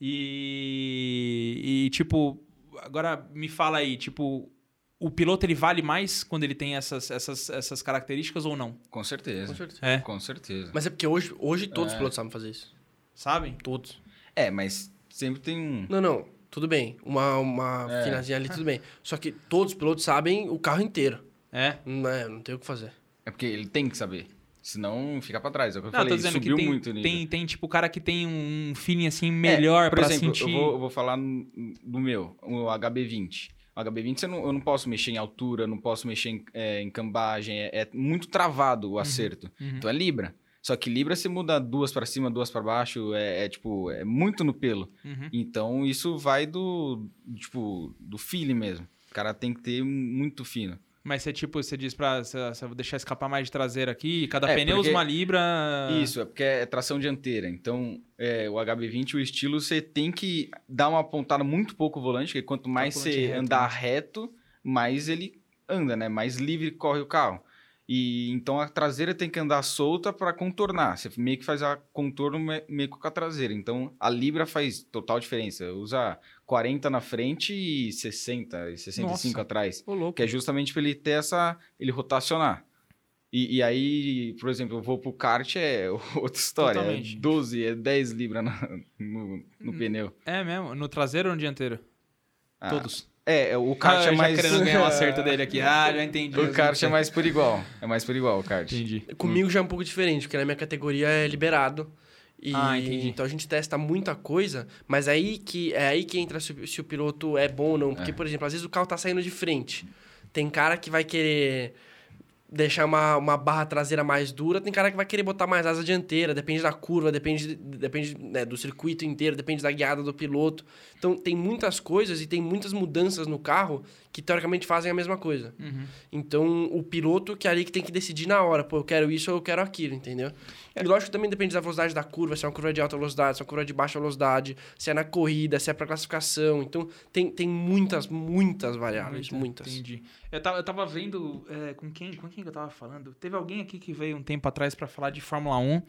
E, e tipo, agora me fala aí, tipo, o piloto ele vale mais quando ele tem essas, essas, essas características ou não? Com certeza. Com certeza. É, Com certeza. Mas é porque hoje, hoje todos os É. pilotos sabem fazer isso. sabem? Todos. É, mas sempre tem um. Não, não. Tudo bem. Uma, uma É. finazinha ali, tudo bem. Só que todos os pilotos sabem o carro inteiro. É. Não, é, não tem o que fazer. É porque ele tem que saber. Senão fica pra trás. É o que eu Não, falei. tô dizendo que subiu tem, muito o nível. tem, tem, tipo, cara que tem um feeling, assim, É, melhor por pra exemplo, sentir... Eu vou, eu vou falar no- do meu, o HB20. O HB20 eu não, eu não posso mexer em altura, não posso mexer em, é, em cambagem, é, é muito travado o acerto. uhum. Então é Libra. Só que Libra você muda duas pra cima, duas pra baixo, é, é, tipo, é muito no pelo. Uhum. Então isso vai do, tipo, do feeling mesmo. O cara tem que ter muito fino. Mas você, tipo, você diz pra você, você deixar escapar mais de traseira aqui, cada É, pneu usa uma libra... Isso, é porque é tração dianteira. Então, é, o HB20, o estilo, você tem que dar uma pontada muito pouco o volante, porque quanto mais volante você reto, andar né? reto, mais ele anda, né? Mais livre corre o carro. E então a traseira tem que andar solta para contornar. Você meio que faz a contorno me- meio que com a traseira. Então a Libra faz total diferença. Usa 40 na frente e 60 e 65 Nossa. atrás. Ô, louco. Que é justamente para ele ter essa. ele rotacionar. E, e aí, por exemplo, eu vou pro kart, é outra história. Totalmente. É 12, é 10 libras na- no, no Hum. pneu. É mesmo? No traseiro ou no dianteiro? Ah, Todos. É, é, o kart Ah, é já mais. querendo ganhar um acerto dele aqui. Ah, já entendi. o kart é mais por igual. É mais por igual o kart. Entendi. Comigo já é um pouco diferente, porque na minha categoria é liberado. E, Ah, entendi. Então a gente testa muita coisa, mas aí que é aí que entra se, o- se o piloto é bom ou não. Porque, É. por exemplo, às vezes o carro tá saindo de frente. Tem cara que vai querer deixar uma, uma barra traseira mais dura, tem cara que vai querer botar mais asa dianteira, depende da curva, depende, depende né, do circuito inteiro, depende da guiada do piloto. Então tem muitas coisas e tem muitas mudanças no carro que teoricamente fazem a mesma coisa. Uhum. Então o piloto que é ali que tem que decidir na hora, pô, eu quero isso ou eu quero aquilo, entendeu? E lógico que também depende da velocidade da curva, se é uma curva de alta velocidade, se é uma curva de baixa velocidade, se é na corrida, se é para classificação. Então tem, tem muitas, muitas variáveis, muitas. Entendi. Eu tava, eu tava vendo é, com quem com quem que eu tava falando. Teve alguém aqui que veio um tempo atrás para falar de Fórmula 1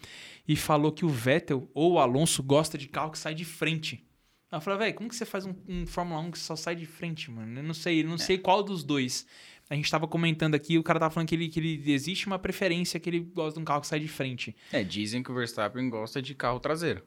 e falou que o Vettel ou o Alonso gosta de carro que sai de frente. Eu falei, velho, como que você faz um, um, Fórmula 1 que só sai de frente, mano? Eu não sei, eu não é. sei qual dos dois. A gente tava comentando aqui, o cara tava falando que, ele, que ele existe uma preferência que ele gosta de um carro que sai de frente. É, dizem que o Verstappen gosta de carro traseiro.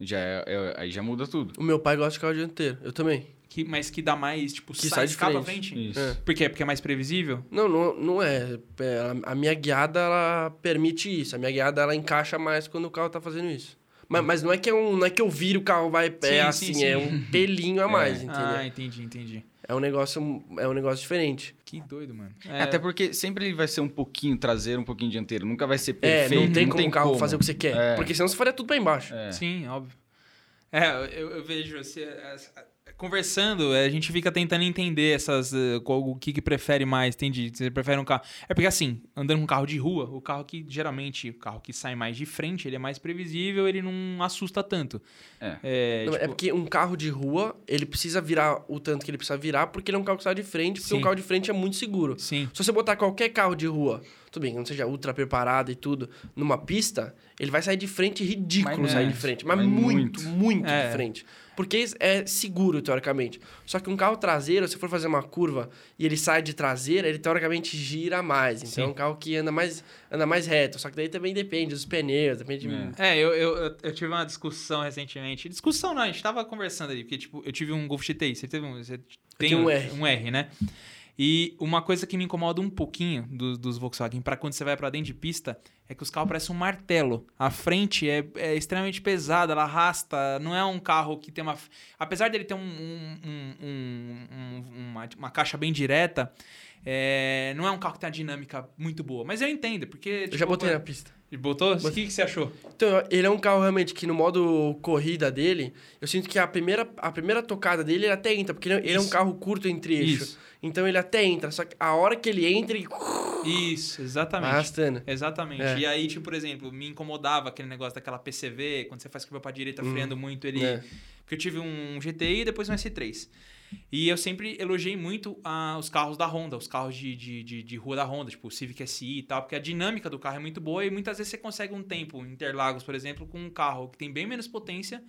Já é, é, aí já muda tudo. O meu pai gosta de carro dianteiro, eu também. Que, mas que dá mais, tipo, que sai, sai de frente. Pra frente. Isso. É. Por quê? Porque é mais previsível? Não, não, não é. é. A minha guiada, ela permite isso. A minha guiada, ela encaixa mais quando o carro tá fazendo isso. Mas, mas não, é que é um, não é que eu viro o carro vai sim, é assim, sim, sim. é um pelinho a é. mais, entendeu? Ah, entendi, entendi. É um negócio, é um negócio diferente. Que doido, mano. É... Até porque sempre ele vai ser um pouquinho traseiro, um pouquinho dianteiro. Nunca vai ser perfeito. É, não tem não como o carro como. fazer o que você quer. É. Porque senão você faria tudo pra embaixo. É. Sim, óbvio. É, eu, eu vejo você conversando, a gente fica tentando entender essas uh, o que, que prefere mais, entendi. Você prefere um carro. É porque assim, andando com um carro de rua, o carro que geralmente, o carro que sai mais de frente, ele é mais previsível, ele não assusta tanto. É. É, não, é tipo... é porque um carro de rua, ele precisa virar o tanto que ele precisa virar, porque ele é um carro que sai de frente, porque Sim. um carro de frente é muito seguro. Sim. Se você botar qualquer carro de rua, tudo bem, que não seja ultra preparado e tudo, numa pista, ele vai sair de frente ridículo mas, sair é, de frente. Mas, mas muito, muito, muito é. de frente. Porque é seguro, teoricamente. Só que um carro traseiro, se for fazer uma curva e ele sai de traseira, ele teoricamente gira mais. Então Sim. é um carro que anda mais, anda mais reto. Só que daí também depende dos pneus, depende... É, é eu, eu, eu tive uma discussão recentemente. Discussão não, a gente tava conversando ali. Porque, tipo, eu tive um Golf GTI. Você teve um... Você tem um, um R. Um R, né? E uma coisa que me incomoda um pouquinho do, dos Volkswagen para quando você vai para dentro de pista é que os carros parecem um martelo. A frente é, é, extremamente pesada, ela arrasta. Não é um carro que tem uma. Apesar dele ter um, um, um, uma, uma caixa bem direta, é, não é um carro que tem uma dinâmica muito boa. Mas eu entendo, porque. Tipo, eu já tipo, botei na pista. Botou? O que, que você achou? Então, ele é um carro realmente que no modo corrida dele, eu sinto que a primeira, a primeira tocada dele ele até entra, porque ele, é um carro curto entre eixos. Então ele até entra, só que a hora que ele entra, ele... Isso, exatamente. Arrastando. Exatamente. É. E aí, tipo, por exemplo, me incomodava aquele negócio daquela PCV, quando você faz curva pra direita hum. freando muito, ele... É. Porque eu tive um GTI e depois um S3. E eu sempre elogiei muito ah, os carros da Honda, os carros de, de, de, de, rua da Honda, tipo o Civic SI e tal, porque a dinâmica do carro é muito boa e muitas vezes você consegue um tempo em Interlagos, por exemplo, com um carro que tem bem menos potência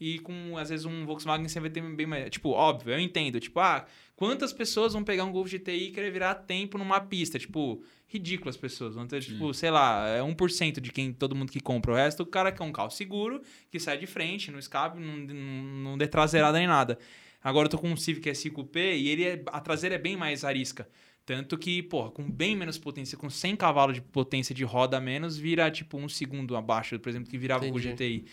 e com, às vezes, um Volkswagen você vai ter bem mais. Tipo, óbvio, eu entendo. Tipo, ah, quantas pessoas vão pegar um Golf GTI e querer virar tempo numa pista? Tipo, ridículo as pessoas. Vão ter, tipo, sei lá, é 1% de quem todo mundo que compra. O resto, o cara quer um carro seguro, que sai de frente, não escape, não, não, não dê traseirada nem nada. Agora eu tô com um Civic SI Coupé e ele é, a traseira é bem mais arisca. Tanto que, porra, com bem menos potência, com 100 cavalos de potência de roda a menos, vira tipo um segundo abaixo, por exemplo, que virava Entendi. o GTI.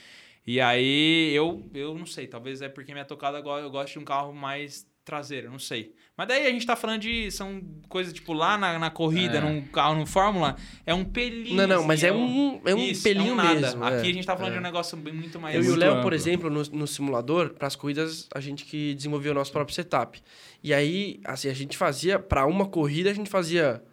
E aí eu, eu não sei, talvez é porque minha tocada agora eu gosto de um carro mais traseiro, não sei. Mas daí a gente tá falando de. São coisas tipo lá na, na corrida, é. num carro, no Fórmula, é um pelinho. Não, não, assim, mas é, é um, é um isso, pelinho é um nada. mesmo. Aqui é, a gente tá falando de um negócio muito mais. Eu e o Léo, por exemplo, no, no simulador, para as corridas, a gente que desenvolveu o nosso próprio setup. E aí, assim, a gente fazia, para uma corrida, a gente fazia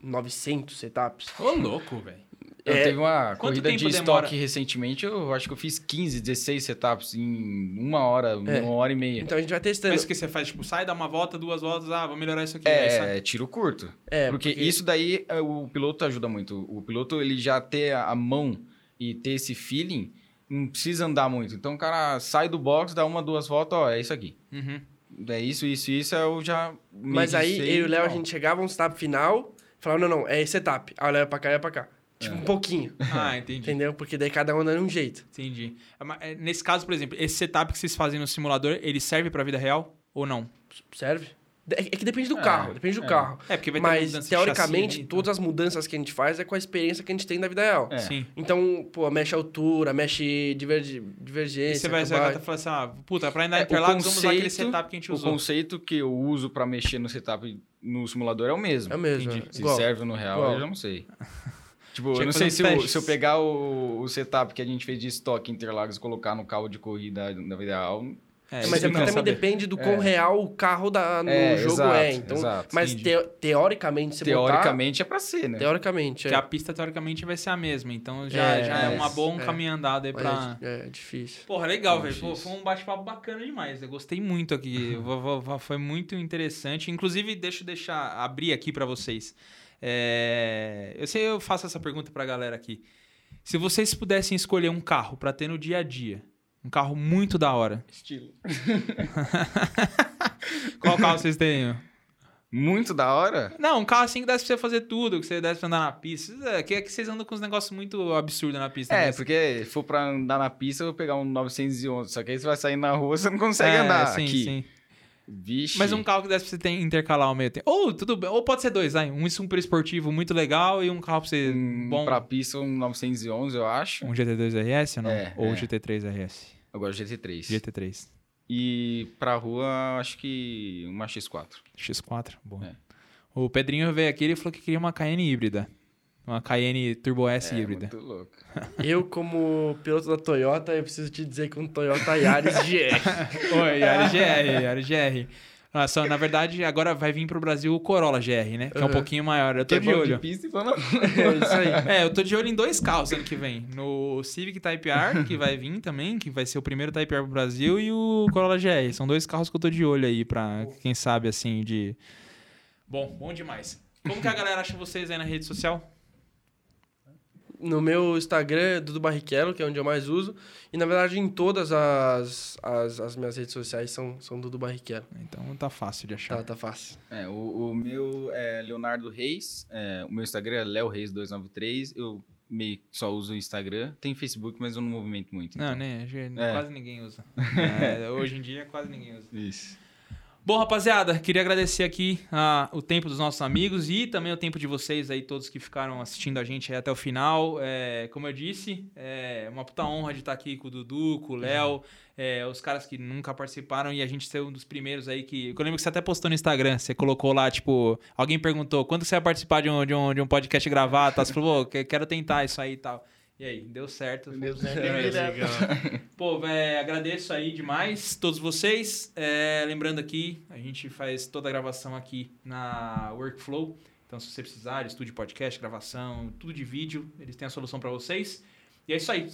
900 setups. Ô, louco, velho. Eu é, teve uma corrida de demora? estoque recentemente, eu acho que eu fiz 15, 16 setups em uma hora, é. uma hora e meia. Então a gente vai testando. Mas o que você faz? Tipo, sai, dá uma volta, duas voltas, ah, vou melhorar isso aqui. É, é tiro curto. É, porque, porque, isso daí é, o piloto ajuda muito. O piloto, ele já ter a mão e ter esse feeling, não precisa andar muito. Então o cara sai do box, dá uma, duas voltas, ó, é isso aqui. Uhum. É isso, isso, isso, eu já. Mas aí eu e o Léo, a gente chegava um setup final, falava, não, não, é esse setup. Ah, o Léo é pra cá, é pra cá. Tipo, é. um pouquinho. Ah, entendi. Entendeu? Porque daí cada um anda de um jeito. Entendi. É, nesse caso, por exemplo, esse setup que vocês fazem no simulador, ele serve pra vida real ou não? Serve. É que depende do É, carro, depende do é. carro. É, porque vai ter Mas, mudança de teoricamente, chassi então. todas as mudanças que a gente faz é com a experiência que a gente tem na vida real. É. Sim. Então, pô, mexe altura, mexe divergi- E divergência. você vai, você vai acabar- falar assim, ah, puta, pra andar É, o Interlagos, vamos usar aquele conceito- setup que a gente O usou. conceito que eu uso pra mexer no setup no simulador é o mesmo. É o mesmo, é. Se Igual. serve no real, Igual. eu já não sei. Tipo, Tinha eu não que sei se eu, se eu pegar o, o setup que a gente fez de estoque em Interlagos e colocar no carro de corrida da vida real. É, É, isso mas que é também saber. depende do quão É. real o carro da, no É, jogo exato, é. Então, exato, mas teo- teoricamente, se teoricamente é pra ser, né? botar... Teoricamente, Porque é. a pista, teoricamente, vai ser a mesma. Então, já é, É, já é, é, uma boa um é. caminho andado aí Mas pra... É, é difícil. Porra, legal, É velho. Foi um bate-papo bacana demais. Eu gostei muito aqui. Vou- Foi muito interessante. Inclusive, deixa eu deixar abrir aqui pra vocês. É, Eu sei, eu faço essa pergunta pra galera aqui. Se vocês pudessem escolher um carro pra ter no dia a dia, um carro muito da hora, Estilo. qual carro vocês teriam? Muito da hora. Não, um carro assim que desse pra você fazer tudo, que você desse pra andar na pista. É, que, é que vocês andam com uns negócios muito absurdos na pista. É, mas- porque se for pra andar na pista, eu vou pegar um 911. Só que aí você vai sair na rua, você não consegue É, andar sim, aqui. sim. Vixe. Mas um carro que desse pra você ter, intercalar ao meio tempo. Ou, tudo bem. Ou pode ser dois, vai. Um super esportivo muito legal e um carro pra você um, bom. pra pista, um 911, eu acho. Um GT2 RS ou não? É, ou é. um GT3 RS? Agora GT3. GT3. E pra rua, acho que uma X4. X4, bom. É. O Pedrinho veio aqui e falou que queria uma Cayenne híbrida. Uma Cayenne Turbo S é, híbrida. muito louco. Eu, como piloto da Toyota, eu preciso te dizer que um Toyota Yaris GR. Oi, Yaris GR, Yaris GR. Ah, só, na verdade, agora vai vir pro Brasil o Corolla GR, né? Que é um Uhum. pouquinho maior. Eu tô Que de olho. de pista e É isso aí. É, eu tô de olho em dois carros ano que vem. No Civic Type R, que vai vir também, que vai ser o primeiro Type R pro Brasil, e o Corolla GR. São dois carros que eu tô de olho aí pra, quem sabe, assim, de... Bom, bom demais. Como que a galera acha vocês aí na rede social? No meu Instagram, Dudu Barrichello, que é onde eu mais uso. E, na verdade, em todas as, as, as minhas redes sociais são, são Dudu Barrichello. Então tá fácil de achar. Tá, tá fácil. É, o, o meu é Leonardo Reis. é, o meu Instagram é Léo Reis 293. Eu meio que só uso o Instagram. Tem Facebook, mas eu não movimento muito. Não, então. né? já- É. Quase ninguém usa. É, hoje em dia, quase ninguém usa. Isso. Bom, rapaziada, queria agradecer aqui ah, o tempo dos nossos amigos e também o tempo de vocês aí, todos que ficaram assistindo a gente até o final. É, como eu disse, é uma puta honra de estar aqui com o Dudu, com o Léo, é, os caras que nunca participaram e a gente ser um dos primeiros aí que. Eu lembro que você até postou no Instagram, você colocou lá, tipo, alguém perguntou quando você vai participar de um, de um, de um podcast gravado, tá? Você falou, pô, que- quero tentar isso aí e tal. E aí, deu certo. Deu certo. Pô, véi, agradeço aí demais todos vocês. É, lembrando aqui, a gente faz toda a gravação aqui na Workflow. Então, se você precisar estúdio podcast, gravação, tudo de vídeo, eles têm a solução pra vocês. E é isso aí.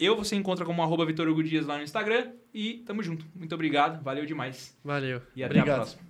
Eu você encontra como arroba Vitor Hugo Dias lá no Instagram. E tamo junto. Muito obrigado. Valeu demais. Valeu. E até Obrigado. a próxima.